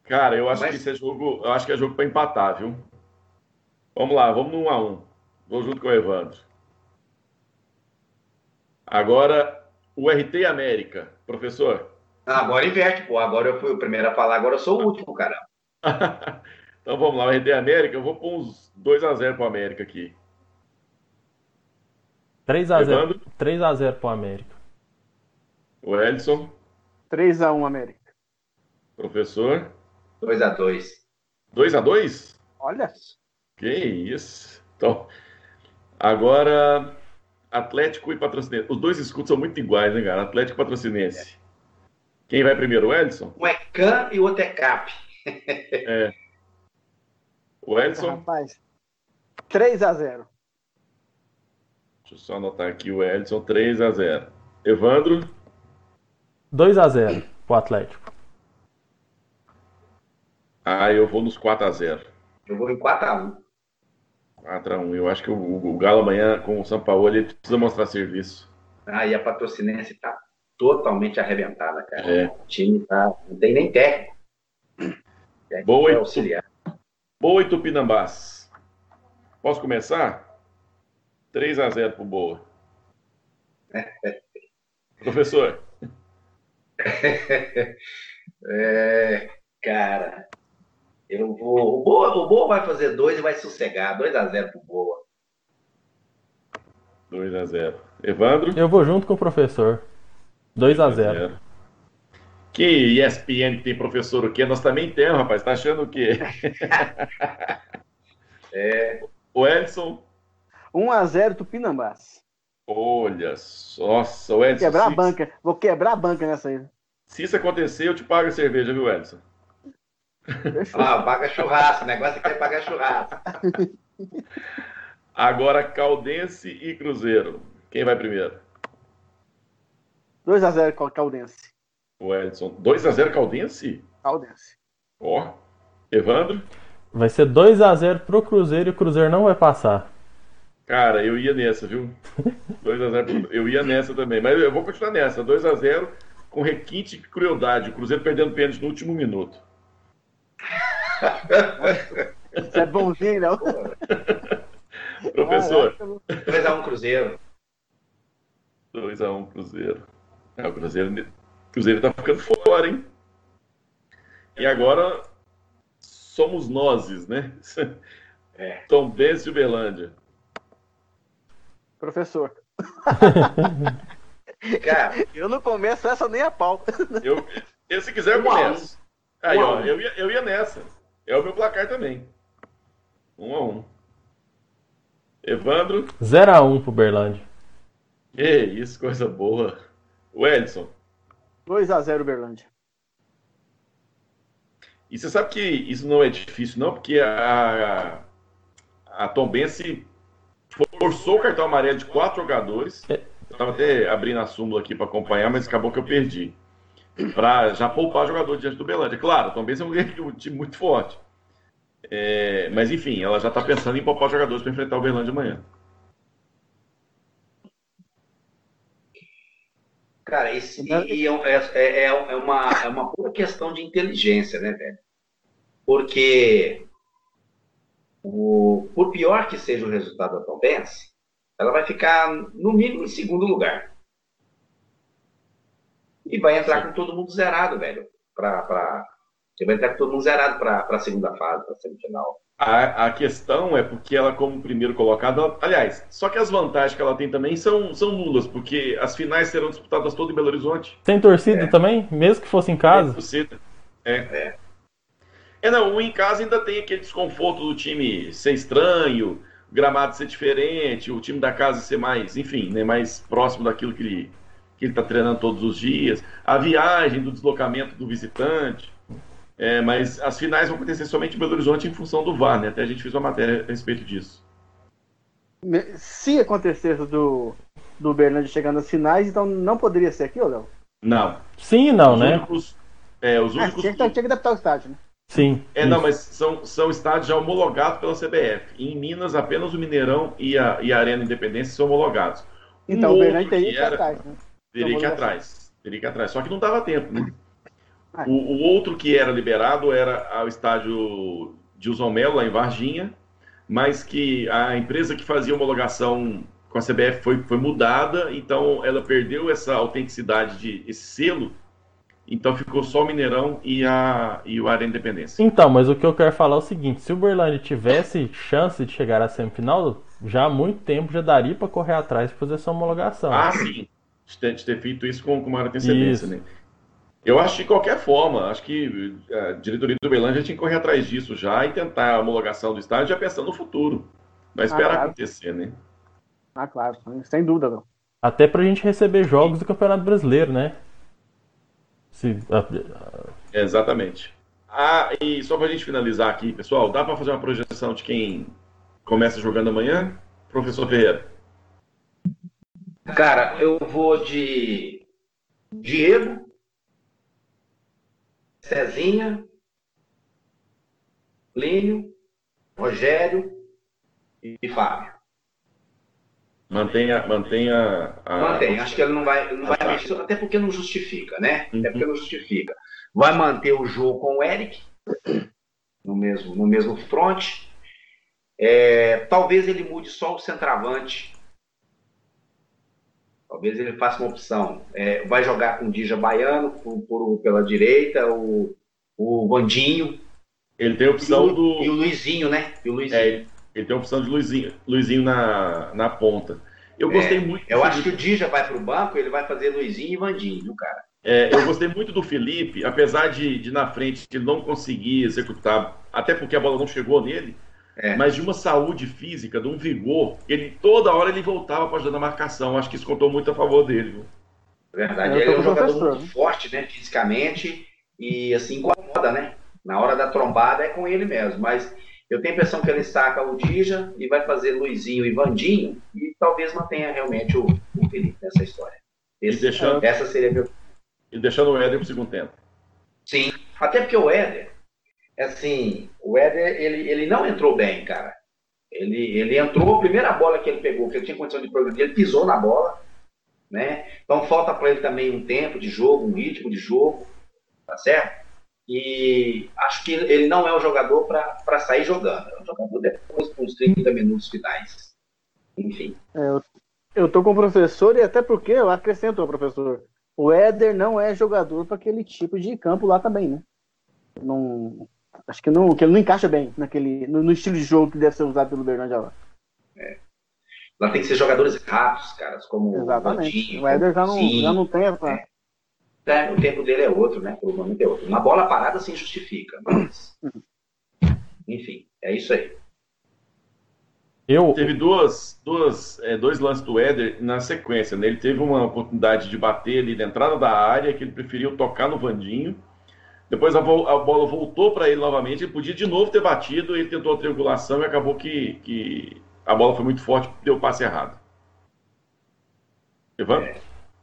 Cara, eu acho Mas... que isso é jogo. Eu acho que é jogo para empatar, viu? Vamos lá, vamos no 1x1. Vou junto com o Evandro. Agora, o RT América. Professor? Ah, agora inverte, pô. Agora eu fui o primeiro a falar, agora eu sou o último, cara. então vamos lá, o RT América. Eu vou pôr uns 2x0 pro América aqui. 3x0. 3x0 pro América. O Edson. 3x1 América. Professor. 2x2. 2x2? Olha. Que isso. Então, agora Atlético e Patrocinense. Os dois escudos são muito iguais, né, cara? Atlético e Patrocinense. É. Quem vai primeiro, o Edson? Um é CAN e o outro é CAP. é. O Edson? Rapaz, 3x0. Deixa eu só anotar aqui o Edson, 3 x 0 Evandro? 2 x 0 pro Atlético. Ah, eu vou nos 4 x 0 Eu vou em 4 x 1 4 x 1 Eu acho que o, o Galo amanhã com o São Paulo ele precisa mostrar serviço. Ah, e a patrocinense tá totalmente arrebentada, cara. É. O time tá. Não tem nem técnico. Boa, e auxiliar. Boa e Tupinambás. Posso começar? 3 x 0 pro Boa. Professor. É, cara, eu vou. O Boa, o Boa vai fazer dois e vai sossegar. 2x0 pro Boa. 2x0. Evandro? Eu vou junto com o professor. 2x0. Que ESPN tem professor o quê? Nós também temos, rapaz. Tá achando o quê? É, O Edson. 1x0 Tupinambás. Olha só, nossa, o Edson. Quebrar a banca. Vou quebrar a banca nessa aí. se isso acontecer, eu te pago a cerveja, viu, Edson? Ah, paga churrasco. O negócio é que é pagar churrasco. Agora, Caldense e Cruzeiro. Quem vai primeiro? 2x0 com a Caldense. O Edson. 2x0 Caldense? Caldense. Ó. Evandro? Vai ser 2x0 pro Cruzeiro e o Cruzeiro não vai passar. Cara, eu ia nessa, viu? 2x0. Eu ia nessa também. Mas eu vou continuar nessa. 2x0 com requinte de crueldade. O Cruzeiro perdendo pênalti no último minuto. Você é bonzinho, não? Professor. Caraca, 2x1 Cruzeiro. 2x1 Cruzeiro. É, o Cruzeiro, o Cruzeiro tá ficando fora, hein? E agora somos nozes, né? É. Tom Benz e Uberlândia. Professor. Cara, Eu não começo essa nem a pau. Eu, eu, se quiser, eu Um a um. começo. Aí, Um a ó, um. eu ia, eu ia nessa. É o meu placar também. 1 a 1 Evandro. 0x1 pro Berlândia. Que isso, coisa boa. O Edson. 2x0 Uberlândia. E você sabe que isso não é difícil, não, porque a, a Tom Bense forçou o cartão amarelo de quatro jogadores. É. Eu estava até abrindo a súmula aqui para acompanhar, mas acabou que eu perdi. Para já poupar jogador diante do Belândia. Claro, Bense é um, time muito forte. É, mas enfim, ela já está pensando em poupar jogadores para enfrentar o Belândia amanhã. cara, esse, e, é, é, é, é uma, é uma pura questão de inteligência, né, velho? Porque o, por pior que seja o resultado da Tombense, ela vai ficar no mínimo em segundo lugar. E vai entrar com todo mundo zerado, velho. Pra, pra, você vai entrar com todo mundo zerado para a segunda fase, para a semifinal. A, a questão é porque ela, como primeiro colocado, ela- aliás, só que as vantagens que ela tem também são, são nulas, porque as finais serão disputadas todas em Belo Horizonte. Sem torcida É. também? Mesmo que fosse em casa? torcida. É. É, não, o em casa ainda tem aquele desconforto do time ser estranho, o gramado ser diferente, o time da casa ser mais, enfim, né, mais próximo daquilo que ele, que ele tá treinando todos os dias, a viagem do deslocamento do visitante. É, mas as finais vão acontecer somente em Belo Horizonte em função do VAR, né? Até a gente fez uma matéria a respeito disso. Se acontecesse do, do Uberlândia chegar nas finais, então não poderia ser aqui, ô Léo? Não. Sim e não, os né? únicos. É, os Ah, únicos. tinha, que, tinha que adaptar o estádio, né? Sim. É, não, isso. mas são, são estádios já homologados pela CBF. E em Minas, apenas o Mineirão e a, e a Arena Independência são homologados. Um Então o outro Uberlândia teria que ir era- atrás, né? Teria que ir atrás. Teria que ir atrás. Só que não dava tempo, né? Ah. O, o outro que era liberado era o estádio Gilson Melo, lá em Varginha, mas que a empresa que fazia homologação com a CBF foi, foi mudada, então ela perdeu essa autenticidade de esse selo, então ficou só o Mineirão e, a, e o Arena Independência. Então, mas o que eu quero falar é o seguinte: se o Berlândia tivesse chance de chegar à semifinal, já há muito tempo já daria pra correr atrás pra fazer essa homologação. Ah, sim. De ter, de ter feito isso com, com maior antecedência, Isso. né? Eu acho que de qualquer forma, acho que a diretoria do Belândia tinha que correr atrás disso já e tentar a homologação do estádio já pensando no futuro. Vai esperar claro. acontecer, né? Ah, claro, sem dúvida, Léo. Até pra gente receber jogos do Campeonato Brasileiro, né? Se, a- Exatamente. Ah, e só pra gente finalizar aqui, pessoal, dá pra fazer uma projeção de quem começa jogando amanhã? Professor Ferreira. Cara, eu vou de Diego, Cezinha, Plínio, Rogério e Fábio. Mantenha, mantenha a. Mantém, acho que ele não vai, não vai mexer, até porque não justifica, né? Uhum. Até porque não justifica. Vai manter o jogo com o Eric no mesmo, no mesmo front. É, talvez ele mude só o centroavante Talvez ele faça uma opção. É, vai jogar com o Dija Baiano por, por, pela direita, o, o Vandinho. Ele tem a opção e o, do. E o Luizinho, né? E o Luizinho. É, ele tem a opção de Luizinho, Luizinho na, na ponta. Eu gostei É, muito. do Eu acho que o Dija vai pro banco, ele vai fazer Luizinho e Vandinho, viu, cara? É, eu gostei muito do Felipe, apesar de, de na frente ele não conseguir executar, até porque a bola não chegou nele, É. mas de uma saúde física, de um vigor, ele toda hora ele voltava para ajudar na marcação. Acho que isso contou muito a favor dele. Viu? Verdade. Eu Ele é um o jogador professor, muito forte, né? Fisicamente, e assim incomoda, né? Na hora da trombada é com ele mesmo. Mas eu tenho a impressão que ele saca o Dija e vai fazer Luizinho e Vandinho, e talvez mantenha realmente o, o Felipe nessa história. Esse- deixando- Essa seria a minha E deixando o Éder pro segundo tempo. Sim, até porque o Éder, assim, o Éder, ele, ele não entrou bem, cara. Ele, ele entrou, a primeira bola que ele pegou, que ele tinha condição de progredir, ele pisou na bola, né? Então falta para ele também um tempo de jogo, um ritmo de jogo, tá certo? E acho que ele não é um jogador para sair jogando, é um jogador depois com os 30 minutos finais. Enfim, Eu tô com o professor e até porque eu acrescento ao professor. O Éder não é jogador para aquele tipo de campo lá também, né? Não, acho que não, que ele não encaixa bem naquele, no, no estilo de jogo que deve ser usado pelo Bernardo lá. lá tem que ser jogadores rápidos, caras, como o Exatamente. Vandinho, O Éder já não, Sim. já não tem essa. É, o tempo dele é outro, né? Provavelmente é outro. Uma bola parada sim justifica, mas. Enfim, é isso aí. Eu, Teve duas, duas, é, dois lances do Éder na sequência. Né? Ele teve uma oportunidade de bater ali na entrada da área, que ele preferiu tocar no Vandinho. Depois a, a bola voltou para ele novamente. Ele podia de novo ter batido, ele tentou a triangulação e acabou que, que a bola foi muito forte e deu o passe errado. Ivan?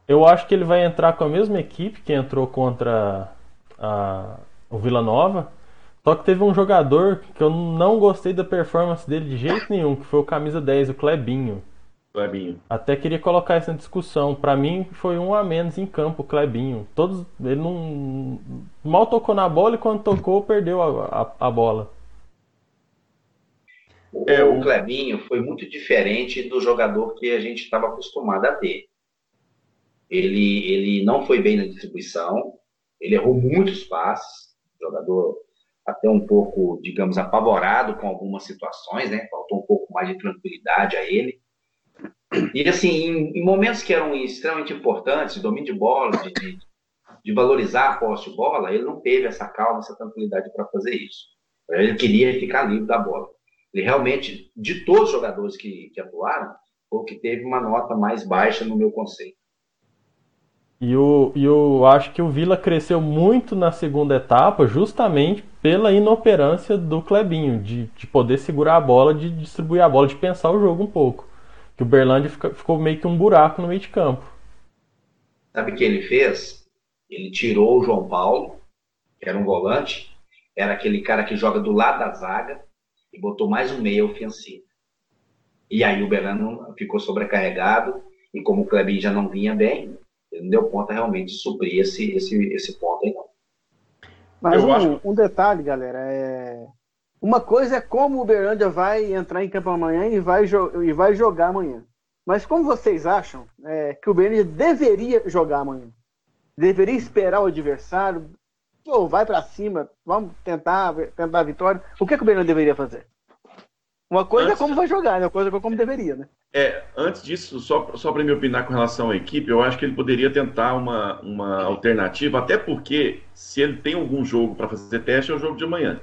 eu acho que ele vai entrar com a mesma equipe que entrou contra a- o Vila Nova. Só que teve um jogador que eu não gostei da performance dele de jeito nenhum, que foi o camisa 10, o Clebinho. Clebinho. Até queria colocar isso na discussão. Pra mim foi um a menos em campo, o Clebinho. Todos, ele não mal tocou na bola e quando tocou perdeu a, a, a bola. O, É, o o- Clebinho foi muito diferente do jogador que a gente estava acostumado a ter. Ele, ele não foi bem na distribuição, ele errou muitos passes, jogador até um pouco, digamos, apavorado com algumas situações, né? Faltou um pouco mais de tranquilidade a ele. E assim, em, em momentos que eram extremamente importantes, domínio de bola, de, de, de valorizar a posse de bola, ele não teve essa calma, essa tranquilidade para fazer isso. Ele queria ficar livre da bola. Ele realmente, de todos os jogadores que, que atuaram, foi o que teve uma nota mais baixa no meu conceito. E eu, eu acho que o Vila cresceu muito na segunda etapa, justamente pela inoperância do Clebinho, de, de poder segurar a bola, de distribuir a bola, de pensar o jogo um pouco. Que o Berlândia fica- ficou meio que um buraco no meio de campo. Sabe o que ele fez? Ele tirou o João Paulo, que era um volante, era aquele cara que joga do lado da zaga, e botou mais um meia ofensivo. E aí o Berlano ficou sobrecarregado, e como o Clebinho já não vinha bem, ele não deu conta realmente de suprir esse, esse, esse ponto aí, não. Mas um, acho- um detalhe, galera, é. Uma coisa é como o Uberlândia vai entrar em campo amanhã e vai, e vai jogar amanhã. Mas como vocês acham é, que o Uberlândia deveria jogar amanhã? Deveria esperar o adversário? Ou vai pra cima, vamos tentar, tentar a vitória? O que, que o Uberlândia deveria fazer? Uma coisa Antes- é como vai jogar, né? Outra coisa é como deveria, né? É, antes disso, só, só para me opinar com relação à equipe, eu acho que ele poderia tentar uma, uma alternativa, até porque se ele tem algum jogo para fazer teste, é o jogo de amanhã.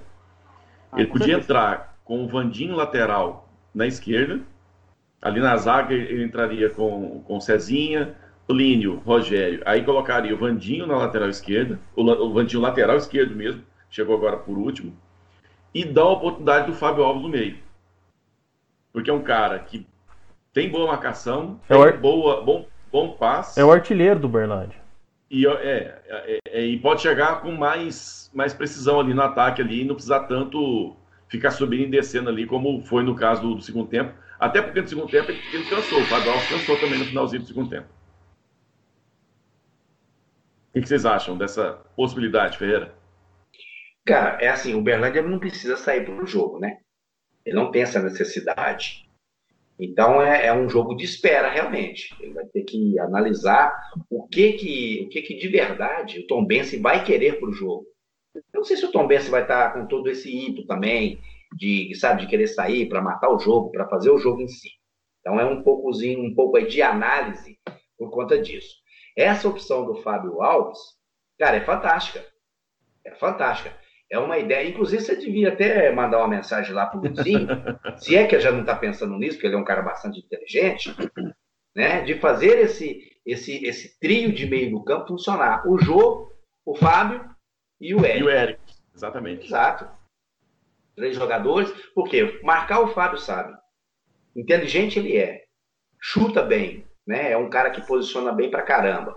Ah, ele podia certeza. entrar com o Vandinho lateral na esquerda, ali na zaga ele entraria com, com o Cezinha, Plínio, Rogério, aí colocaria o Vandinho na lateral esquerda, o, o Vandinho lateral esquerdo mesmo, chegou agora por último, e dá a oportunidade do Fábio Alves no meio. Porque é um cara que tem boa marcação, É tem ar- boa, bom, bom passe, É o artilheiro do Berlândia. e, é, é, é, e pode chegar com mais, mais precisão ali no ataque ali, e não precisar tanto ficar subindo e descendo ali, como foi no caso do, do segundo tempo. Até porque no segundo tempo ele, ele cansou, o Fábio Alves cansou também no finalzinho do segundo tempo. O que, que vocês acham dessa possibilidade, Ferreira? Cara, é assim, o Berlândia não precisa sair para o jogo, né? Ele não tem essa necessidade. Então é, é, um jogo de espera realmente. Ele vai ter que analisar o que que, o que, que de verdade o Tom Bense vai querer para o jogo. Eu não sei se o Tom Bense vai estar com todo esse ímpeto também de, sabe, de querer sair para matar o jogo, para fazer o jogo em si. Então é um poucozinho, um pouco de análise por conta disso. Essa opção do Fábio Alves, cara, é fantástica. É fantástica. É uma ideia. Inclusive, você devia até mandar uma mensagem lá para o Luizinho, se é que já não está pensando nisso, porque ele é um cara bastante inteligente, né? De fazer esse, esse, esse trio de meio do campo funcionar. O Jô, o Fábio e o Eric. E o Eric, exatamente. Exato. Três jogadores. Por quê? Marcar o Fábio sabe. Inteligente ele é. Chuta bem. Né? É um cara que posiciona bem pra caramba.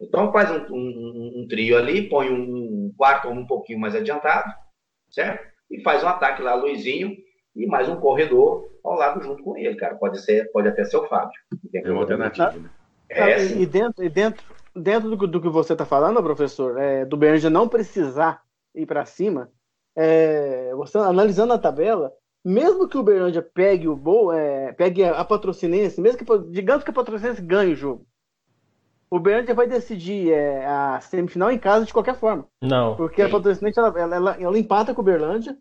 Então faz um, um, um trio ali, põe um quarto um pouquinho mais adiantado, certo? E faz um ataque lá, Luizinho, e mais um corredor ao lado junto com ele, cara. Pode ser, pode até ser o Fábio. É uma alternativa, né? É, e dentro, e dentro, dentro do, do que você está falando, professor, é, do Berger não precisar ir para cima, é, você analisando a tabela, mesmo que o Berlândia pegue o Boa, é, pegue a, a patrocinense, mesmo que digamos que a patrocinense ganhe o jogo, o Berlândia vai decidir é, a semifinal em casa de qualquer forma. Não. Porque a patrocinense ela, ela, ela, ela empata com o Berlândia.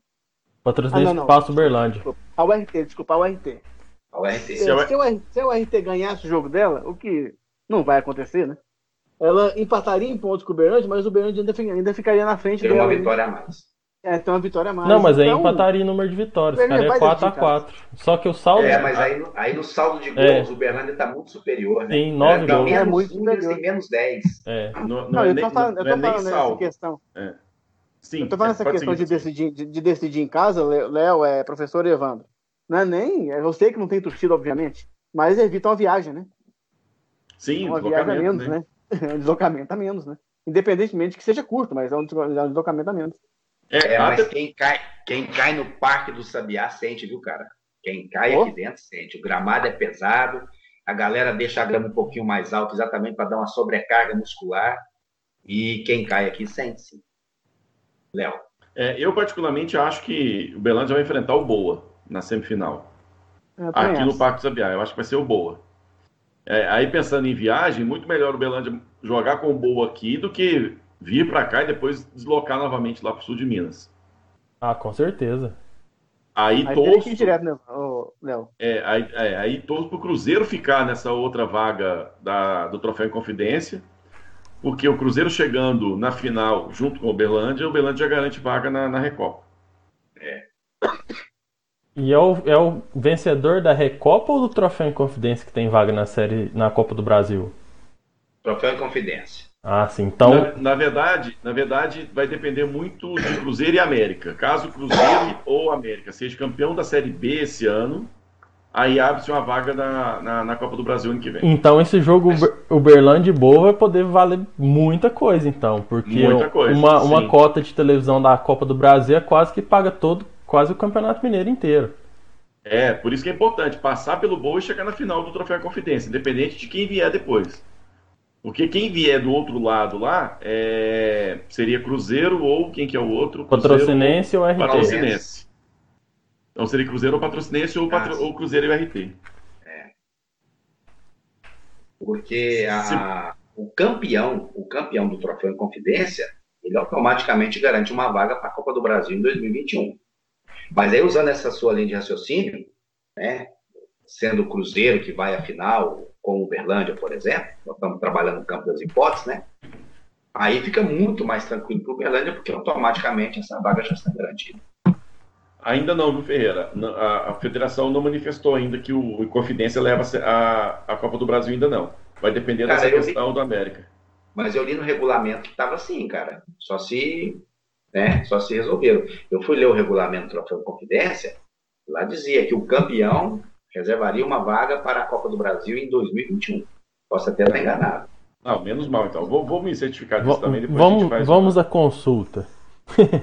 Patrocinense ah, não, não. passa o Berlândia. A URT, desculpa, a URT. A URT. Se, se, o, se o RT ganhasse o jogo dela, o que não vai acontecer, né? Ela empataria em pontos com o Berlândia, mas o Berlândia ainda, ainda ficaria na frente dela. uma vitória a mais. É, tem uma vitória a mais. Não, mas aí então, empataria em número de vitórias. Ficaria 4x4. Só que o saldo. É, mas aí, aí no saldo de gols é. o Bernardo está muito superior, né? Tem 9 é, gols. Menos, é muito superior. Tem menos 10. É. Não, não, não é eu tô falando, eu tô é falando nessa questão. É. Sim, eu tô falando essa questão de decidir, de, de, decidir em casa, Léo, é professor Evandro. Não é nem. Eu sei que não tem torcida, obviamente, mas evita uma viagem, né? Sim, uma viagem a menos, né? né? um deslocamento a menos, né? Independentemente que seja curto, mas é um deslocamento a menos. É, é mas quem cai, quem cai no Parque do Sabiá sente, viu, cara? Quem cai oh. aqui dentro sente. O gramado é pesado, a galera deixa a grama um pouquinho mais alta, exatamente para dar uma sobrecarga muscular. E quem cai aqui sente, sim. Léo. É, eu, particularmente, acho que o Belândia vai enfrentar o Boa na semifinal. Aqui no Parque do Sabiá. Eu acho que vai ser o Boa. É, aí, pensando em viagem, muito melhor o Belândia jogar com o Boa aqui do que vir para cá e depois deslocar novamente lá para o sul de Minas. Ah, com certeza. Aí, aí torço. Direto, né, Léo? É, aí, é, aí torço para o Cruzeiro ficar nessa outra vaga da, do Troféu em Confidência, porque o Cruzeiro chegando na final junto com o Uberlândia, o Uberlândia já garante vaga na, na Recopa. É. E é o, é o vencedor da Recopa ou do Troféu em Confidência que tem vaga na série na Copa do Brasil? Troféu em Confidência. Ah, sim. Então. Na, na, verdade, na verdade, vai depender muito de Cruzeiro e América. Caso Cruzeiro ou América seja campeão da Série B esse ano, aí abre-se uma vaga na, na, na, Copa do Brasil ano que vem. Então esse jogo, Mas... Uberlândia e Boa, vai poder valer muita coisa, então. Porque coisa, uma, uma cota de televisão da Copa do Brasil é quase que paga todo, quase o Campeonato Mineiro inteiro. É, por isso que é importante passar pelo Boa e chegar na final do Troféu Confidência, independente de quem vier depois. Porque quem vier do outro lado lá é... seria Cruzeiro ou quem que é o outro? Patrocinense ou, ou RT? Patrocinense. Então seria Cruzeiro ou Patrocinense ou, patro... ah, ou Cruzeiro e RT. É. Porque a... o campeão, o campeão do Troféu em Confidência, ele automaticamente garante uma vaga para a Copa do Brasil em 2021. Mas aí, usando essa sua linha de raciocínio, né, sendo o Cruzeiro que vai à final, como Uberlândia, por exemplo, nós estamos trabalhando no campo das hipóteses, né? Aí fica muito mais tranquilo para o Uberlândia, porque automaticamente essa vaga já está garantida. Ainda não, viu, Ferreira? A, a federação não manifestou ainda que o Confidência leva a, a Copa do Brasil, ainda não. Vai depender cara, dessa questão li, do América. Mas eu li no regulamento que estava assim, cara. Só se, né, só se resolveram. Eu fui ler o regulamento do Troféu Confidência, lá dizia que o campeão reservaria uma vaga para a Copa do Brasil em 2021. Posso até estar enganado. Não, menos mal então. Vou, vou me certificar disso v também. Depois vamos vamos à consulta.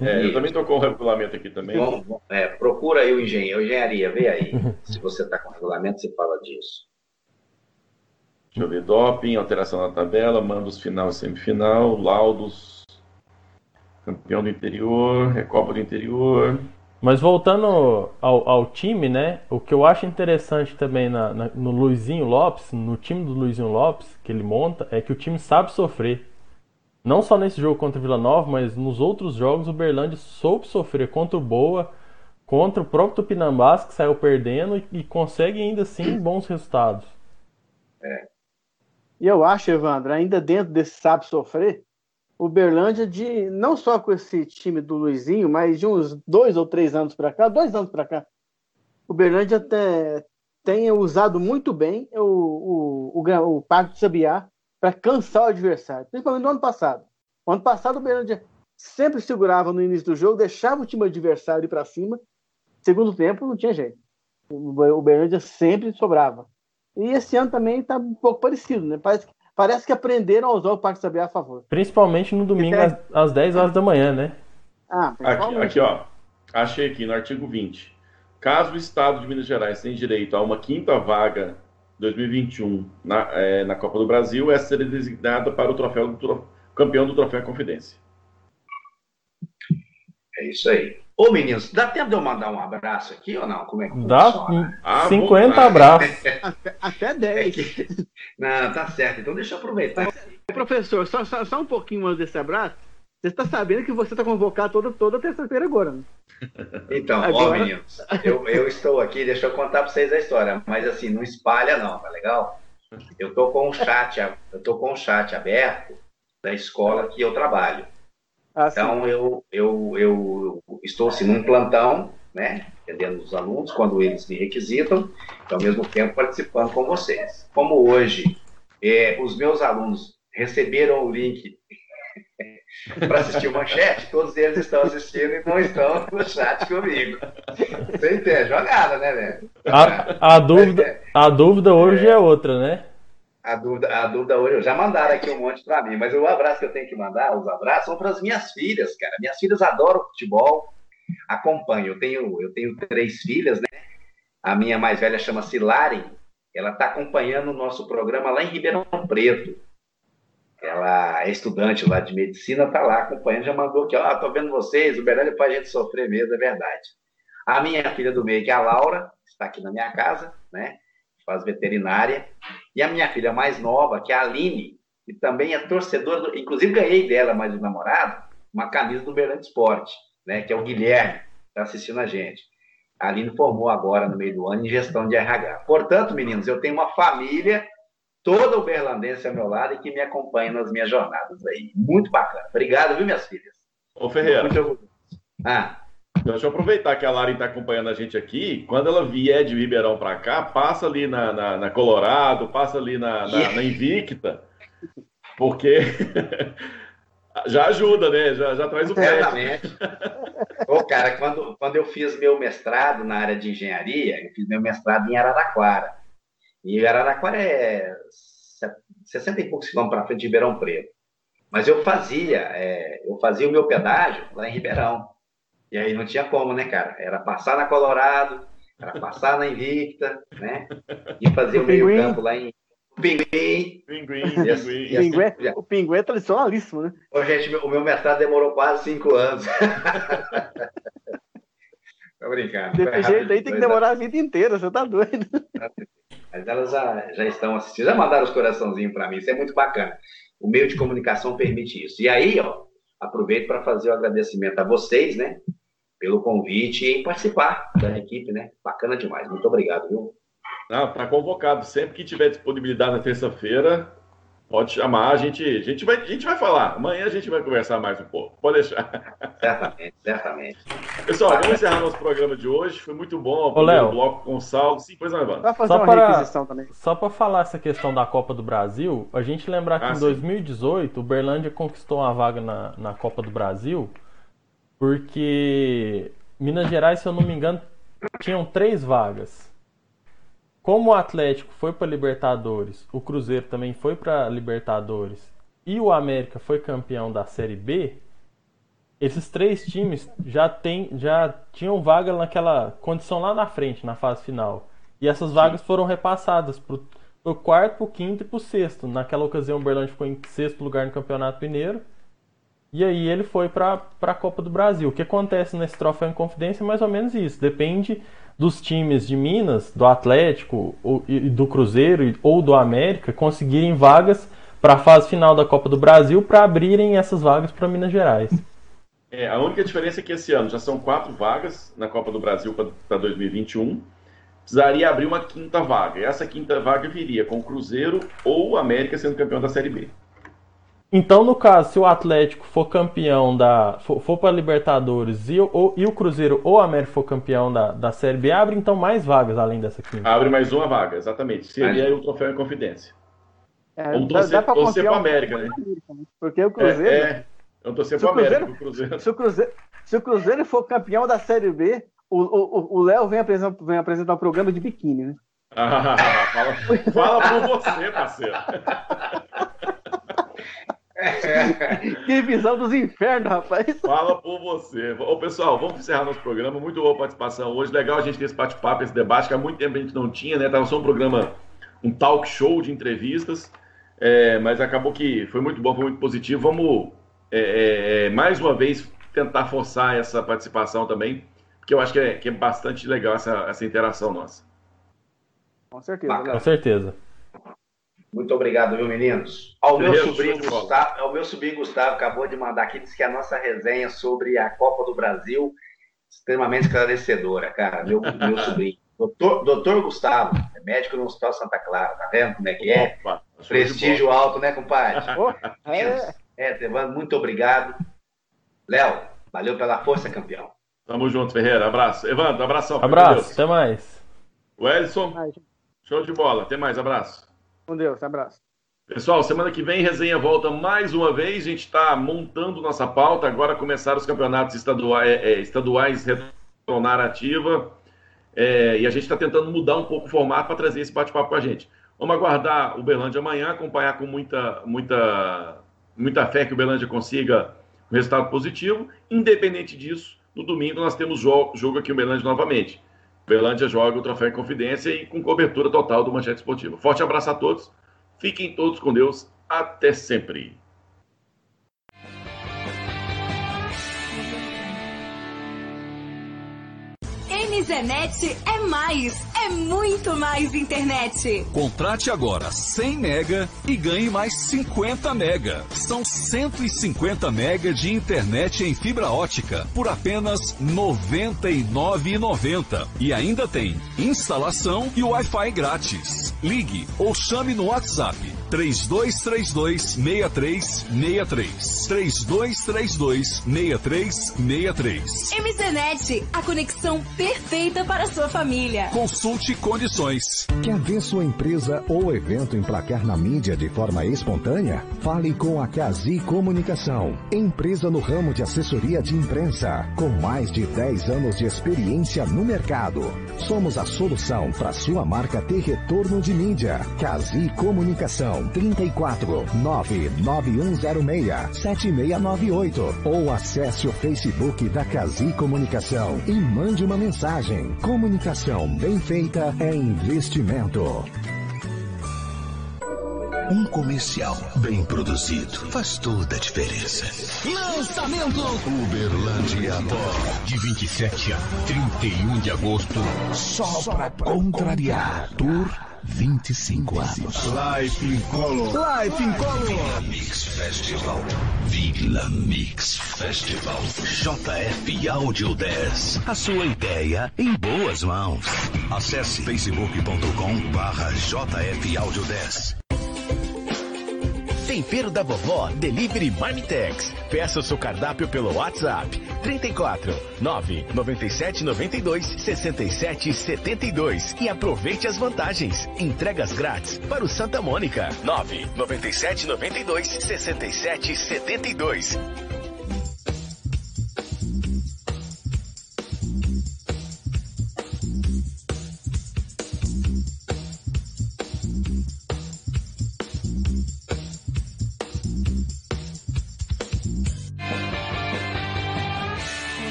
É, eu também estou com o regulamento aqui também. Bom, é, procura aí o engenheiro, engenharia, vê aí. Se você está com o regulamento, você fala disso. Deixa eu ver, doping, alteração na tabela, mandos final e semifinal, laudos, campeão do interior, recopa do interior. Mas voltando ao, ao, time, né? O que eu acho interessante também na, na, no Luizinho Lopes, no time do Luizinho Lopes, que ele monta, é que o time sabe sofrer. Não só nesse jogo contra o Vila Nova, mas nos outros jogos o Berlândia soube sofrer contra o Boa, contra o próprio Tupinambás, que saiu perdendo e, e consegue ainda assim bons resultados. É. E eu acho, Evandro, ainda dentro desse sabe sofrer, o Berlândia de não só com esse time do Luizinho, mas de uns dois ou três anos para cá, dois anos para cá, o Berlândia até tem usado muito bem o, o, o, o Parque de Sabiá para cansar o adversário, principalmente no ano passado. No ano passado o Berlândia sempre segurava no início do jogo, deixava o time adversário ir para cima. Segundo tempo não tinha jeito. O Berlândia sempre sobrava. E esse ano também está um pouco parecido, né? Parece que parece que aprenderam a usar o Parque Sabiá a favor. Principalmente no domingo às, às 10 horas da manhã, né? Ah, aqui, aqui, ó. Achei aqui no artigo 20. Caso o Estado de Minas Gerais tenha direito a uma quinta vaga 2021 na, é, na Copa do Brasil, essa seria designada para o troféu do campeão do Troféu Confidência. É isso aí. Ô, meninos, dá tempo de eu mandar um abraço aqui ou não? Como é que Dá funciona? 50 ah, abraços. até, até 10. É que... Não, tá certo. Então deixa eu aproveitar. Professor, só, só, só um pouquinho antes desse abraço. Você está sabendo que você está convocado toda, toda terça-feira agora, né? Então, agora... ó, meninos, eu, eu estou aqui, deixa eu contar para vocês a história, mas assim, não espalha não, tá legal? Eu tô com o chat, eu tô com o chat aberto da escola que eu trabalho. Ah, então, eu, eu, eu estou assim, num plantão, né, atendendo os alunos quando eles me requisitam, e ao mesmo tempo participando com vocês. Como hoje é, os meus alunos receberam o link para assistir o manchete, todos eles estão assistindo e não estão no chat comigo. Você entende? Jogada, né, velho? A, a, dúvida, a dúvida hoje é, é outra, né? A dúvida, a hoje, já mandaram aqui um monte para mim, mas o abraço que eu tenho que mandar, os abraços, são para as minhas filhas, cara. Minhas filhas adoram futebol, acompanham. Eu tenho, eu tenho três filhas, né? A minha mais velha chama-se Lari, ela está acompanhando o nosso programa lá em Ribeirão Preto. Ela é estudante lá de medicina, está lá acompanhando, já mandou aqui, ó, oh, tô vendo vocês, o melhor é para a gente sofrer mesmo, é verdade. A minha filha do meio, que é a Laura, está aqui na minha casa, né? Faz veterinária. E a minha filha mais nova, que é a Aline, que também é torcedora, do, inclusive ganhei dela, mais um namorado, uma camisa do Berlândia Esporte, né, que é o Guilherme, está assistindo a gente. A Aline formou agora, no meio do ano, em gestão de RH. Portanto, meninos, eu tenho uma família toda uberlandense ao meu lado e que me acompanha nas minhas jornadas aí. Muito bacana. Obrigado, viu, minhas filhas? Ô, Ferreira. Muito orgulhoso. Ah. Então, deixa eu aproveitar que a Lari está acompanhando a gente aqui. Quando ela vier de Ribeirão para cá, passa ali na, na, na, Colorado, passa ali na, na, na Invicta, porque já ajuda, né? Já, já traz o Certamente. Ô, cara, quando, quando eu fiz meu mestrado na área de engenharia, eu fiz meu mestrado em Araraquara. E Araraquara é 60 e poucos quilômetros para frente de Ribeirão Preto. Mas eu fazia, é, eu fazia o meu pedágio lá em Ribeirão. E aí não tinha como, né, cara? Era passar na Colorado, era passar na Invicta, né? E fazer o, o meio campo lá em Pinguim. Pinguim, pinguim. pinguim. O pinguim é tradicionalíssimo, né? Ô, gente, o meu mestrado demorou quase cinco anos. Tô brincando. Desse jeito aí tem que demorar a vida inteira, você tá doido. Mas elas já, já estão assistindo, já mandaram os coraçãozinhos para mim, isso é muito bacana. O meio de comunicação permite isso. E aí, ó, aproveito para fazer o agradecimento a vocês, né? Pelo convite e participar da equipe, né? Bacana demais. Muito obrigado, viu? Não, tá convocado. Sempre que tiver disponibilidade na terça-feira, pode chamar. A gente, a, gente vai, a gente vai falar. Amanhã a gente vai conversar mais um pouco. Pode deixar. Certamente, certamente. Pessoal, vamos encerrar nosso programa de hoje. Foi muito bom. O Léo. bloco com o Saldo. Sim, pois não, Evandro. Só para, só para falar essa questão da Copa do Brasil, a gente lembrar que ah, em 2018 o Berlândia conquistou uma vaga na, na Copa do Brasil porque Minas Gerais, se eu não me engano, tinham três vagas. Como o Atlético foi para Libertadores, o Cruzeiro também foi para Libertadores e o América foi campeão da Série B, esses três times já, tem, já tinham vaga naquela condição lá na frente, na fase final. E essas vagas Sim. foram repassadas para o quarto, para o quinto e para o sexto. Naquela ocasião, o Berlândia ficou em sexto lugar no Campeonato Mineiro E aí ele foi para a Copa do Brasil. O que acontece nesse troféu em confidência é mais ou menos isso. Depende dos times de Minas, do Atlético ou, e do Cruzeiro ou do América conseguirem vagas para a fase final da Copa do Brasil para abrirem essas vagas para Minas Gerais. É, a única diferença é que esse ano já são quatro vagas na Copa do Brasil para 2021. Precisaria abrir uma quinta vaga. E essa quinta vaga viria com o Cruzeiro ou o América sendo campeão da Série B. Então, no caso, se o Atlético for campeão da. for, for para Libertadores e, ou, e o Cruzeiro ou o América for campeão da, da Série B, abre então mais vagas além dessa quinta. Abre mais uma vaga, exatamente. Seria aí o troféu em confidência. É, Vamos torcer, dá, dá torcer para América, né? Porque o Cruzeiro. É, é, eu torcer para América. O Cruzeiro, se, o Cruzeiro, se o Cruzeiro for campeão da Série B, o Léo vem apresentar, vem apresentar um programa de biquíni, né? Ah, fala, fala por você, parceiro. que visão dos infernos, rapaz. Fala por você. Ô, pessoal, vamos encerrar nosso programa. Muito boa participação hoje. Legal a gente ter esse bate-papo, esse debate, que há muito tempo a gente não tinha, né? Tava só um programa um talk show de entrevistas, é, mas acabou que foi muito bom, foi muito positivo. Vamos, é, é, é, mais uma vez, tentar forçar essa participação também, porque eu acho que é, que é bastante legal essa, essa interação nossa. Com certeza. Com certeza. Muito obrigado, viu, meninos? Ao meu, sobrinho Gustavo, ao meu sobrinho Gustavo acabou de mandar aqui, disse que a nossa resenha sobre a Copa do Brasil extremamente esclarecedora, cara. Meu, meu sobrinho. Doutor, doutor Gustavo, é médico no Hospital Santa Clara, tá vendo como é que é? Opa, Prestígio alto, né, compadre? é. é, Evandro, muito obrigado. Léo, valeu pela força, campeão. Tamo junto, Ferreira. Abraço. Evandro, abração. Abraço, até mais. O Elson, show de bola. Até mais, abraço. Com Deus, abraço. Pessoal, semana que vem resenha volta mais uma vez. A gente está montando nossa pauta. Agora começaram os campeonatos estaduais, é, é estaduais retornar ativa. É, e a gente está tentando mudar um pouco o formato para trazer esse bate-papo com a gente. Vamos aguardar o Berlândia amanhã, acompanhar com muita, muita, muita fé que o Berlândia consiga um resultado positivo. Independente disso, no domingo nós temos jogo, jogo aqui o Berlândia novamente. O Berlândia joga o Troféu em Confidência e com cobertura total do Manchete Esportivo. Forte abraço a todos, fiquem todos com Deus, até sempre. Zenet é mais, é muito mais internet. Contrate agora 100 mega e ganhe mais 50 mega. São 150 mega de internet em fibra ótica por apenas R$ 99,90. E ainda tem instalação e Wi-Fi grátis. Ligue ou chame no WhatsApp 3232 6363. 3232 6363. MZNet, a conexão perfeita para a sua família. Consulte condições. Quer ver sua empresa ou evento emplacar na mídia de forma espontânea? Fale com a Cazi Comunicação, empresa no ramo de assessoria de imprensa, com mais de 10 anos de experiência no mercado. Somos a solução para sua marca ter retorno de mídia. Cazi Comunicação 34 99106 7698 ou acesse o Facebook da Cazi Comunicação e mande uma mensagem. Comunicação bem feita é investimento. Um comercial bem produzido faz toda a diferença. Lançamento Uberlândia Pó. De 27 a 31 de agosto. Só pra contrariar. Tour 25 anos. Life in Color. Life in Color. Vila Mix Festival. Vila Mix Festival. JF Audio 10. A sua ideia em boas mãos. Acesse facebook.com barra JF Audio 10. Tempero da Vovó Delivery Marmitex. Peça o seu cardápio pelo WhatsApp 34 997 92 67 72 e aproveite as vantagens. Entregas grátis para o Santa Mônica 997 92 67 72.